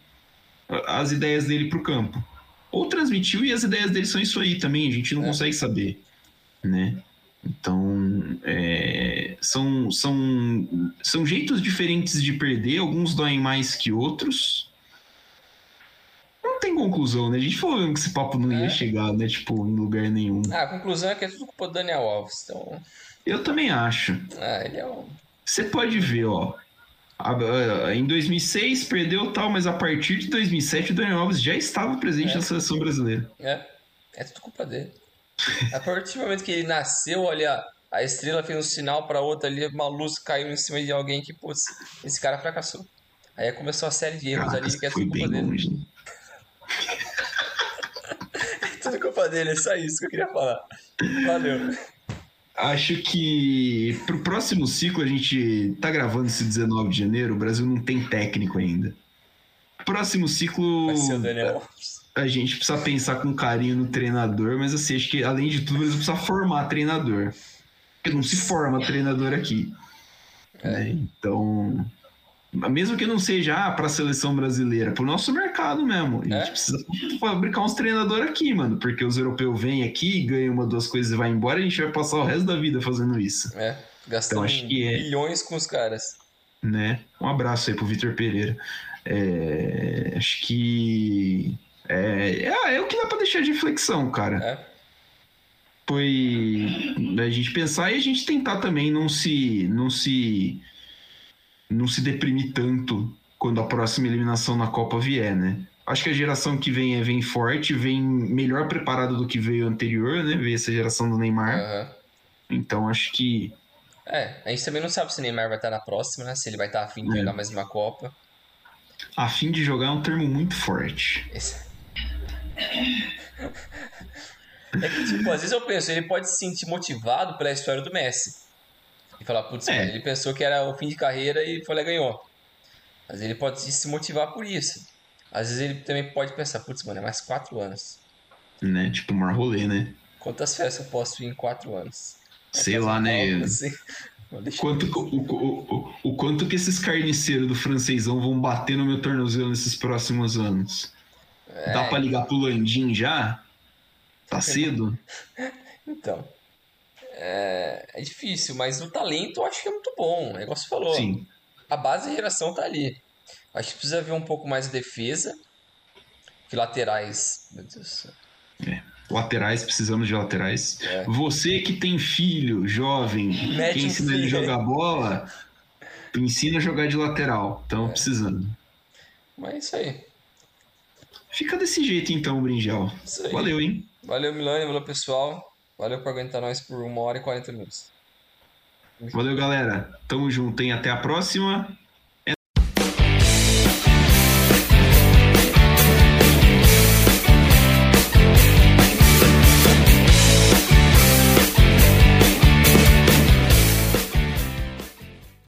as ideias dele para o campo. Ou transmitiu e as ideias dele são isso aí também, a gente não é. consegue saber, né? Então, é, são, são, são jeitos diferentes de perder, alguns doem mais que outros. Não tem conclusão, né? A gente falou que esse papo não ia é. chegar, né? Tipo, em lugar nenhum. Ah, a conclusão é que é tudo culpa do Daniel Alves, então... Eu também acho. Ah, ele é um... Você pode ver, ó. Em 2006 perdeu tal, mas a partir de 2007 o Daniel Alves já estava presente é. na seleção brasileira. É, é tudo culpa dele. a partir do momento que ele nasceu, olha, a estrela fez um sinal para outra ali, uma luz caiu em cima de alguém que, putz, esse cara fracassou. Aí começou a série de erros Caraca, ali que é tudo culpa dele. Longe. é tudo culpa dele, é só isso que eu queria falar. Valeu. Acho que pro próximo ciclo, a gente tá gravando esse 19 de janeiro, o Brasil não tem técnico ainda. Próximo ciclo. Vai ser o Daniel. A gente precisa pensar com carinho no treinador, mas assim, acho que além de tudo, eles precisam formar treinador. Porque não se forma treinador aqui. É. Então, mesmo que não seja ah, para a seleção brasileira, para o nosso mercado mesmo. A gente é? precisa fabricar uns treinadores aqui, mano, porque os europeus vêm aqui, ganham uma, duas coisas e vai embora, e a gente vai passar o resto da vida fazendo isso. É, gastando então, é, bilhões com os caras. Né? Um abraço aí pro Vitor Pereira. É, acho que é, é, é, o que dá para deixar de reflexão, cara. É. Foi a gente pensar e a gente tentar também não se não se não se deprimir tanto quando a próxima eliminação na Copa vier, né? Acho que a geração que vem é, vem forte, vem melhor preparada do que veio anterior, né? Veio essa geração do Neymar. Uhum. Então acho que. É, a gente também não sabe se o Neymar vai estar na próxima, né? Se ele vai estar afim de é. jogar mais uma Copa. Afim de jogar é um termo muito forte. Esse... é que, tipo, às vezes eu penso, ele pode se sentir motivado pela história do Messi. E falar, putz, é. ele pensou que era o fim de carreira e foi lá ganhou. Vezes ele pode se motivar por isso. Às vezes ele também pode pensar, putz, mano, é mais quatro anos. Né? Tipo, mar rolê, né? Quantas festas eu posso ir em quatro anos? Sei lá, né? Assim. Quanto, o, o, o, o, quanto que esses carniceiros do francesão vão bater no meu tornozelo nesses próximos anos? É... Dá pra ligar pro Landim já? Tá cedo? então é, é difícil, mas o talento eu acho que é muito bom. O negócio falou. Sim. a base de geração tá ali. Acho que precisa ver um pouco mais de defesa. Que laterais. Meu Deus do céu. É. Laterais, precisamos de laterais. É. Você que tem filho, jovem, Mete quem ensina ele a jogar bola, ensina a jogar de lateral. Então, é. precisando. Mas é isso aí. Fica desse jeito então, Brinjal. Valeu, hein? Valeu, Milani. Valeu, pessoal. Valeu por aguentar nós por uma hora e 40 minutos. Valeu, galera. Tamo junto, hein? Até a próxima.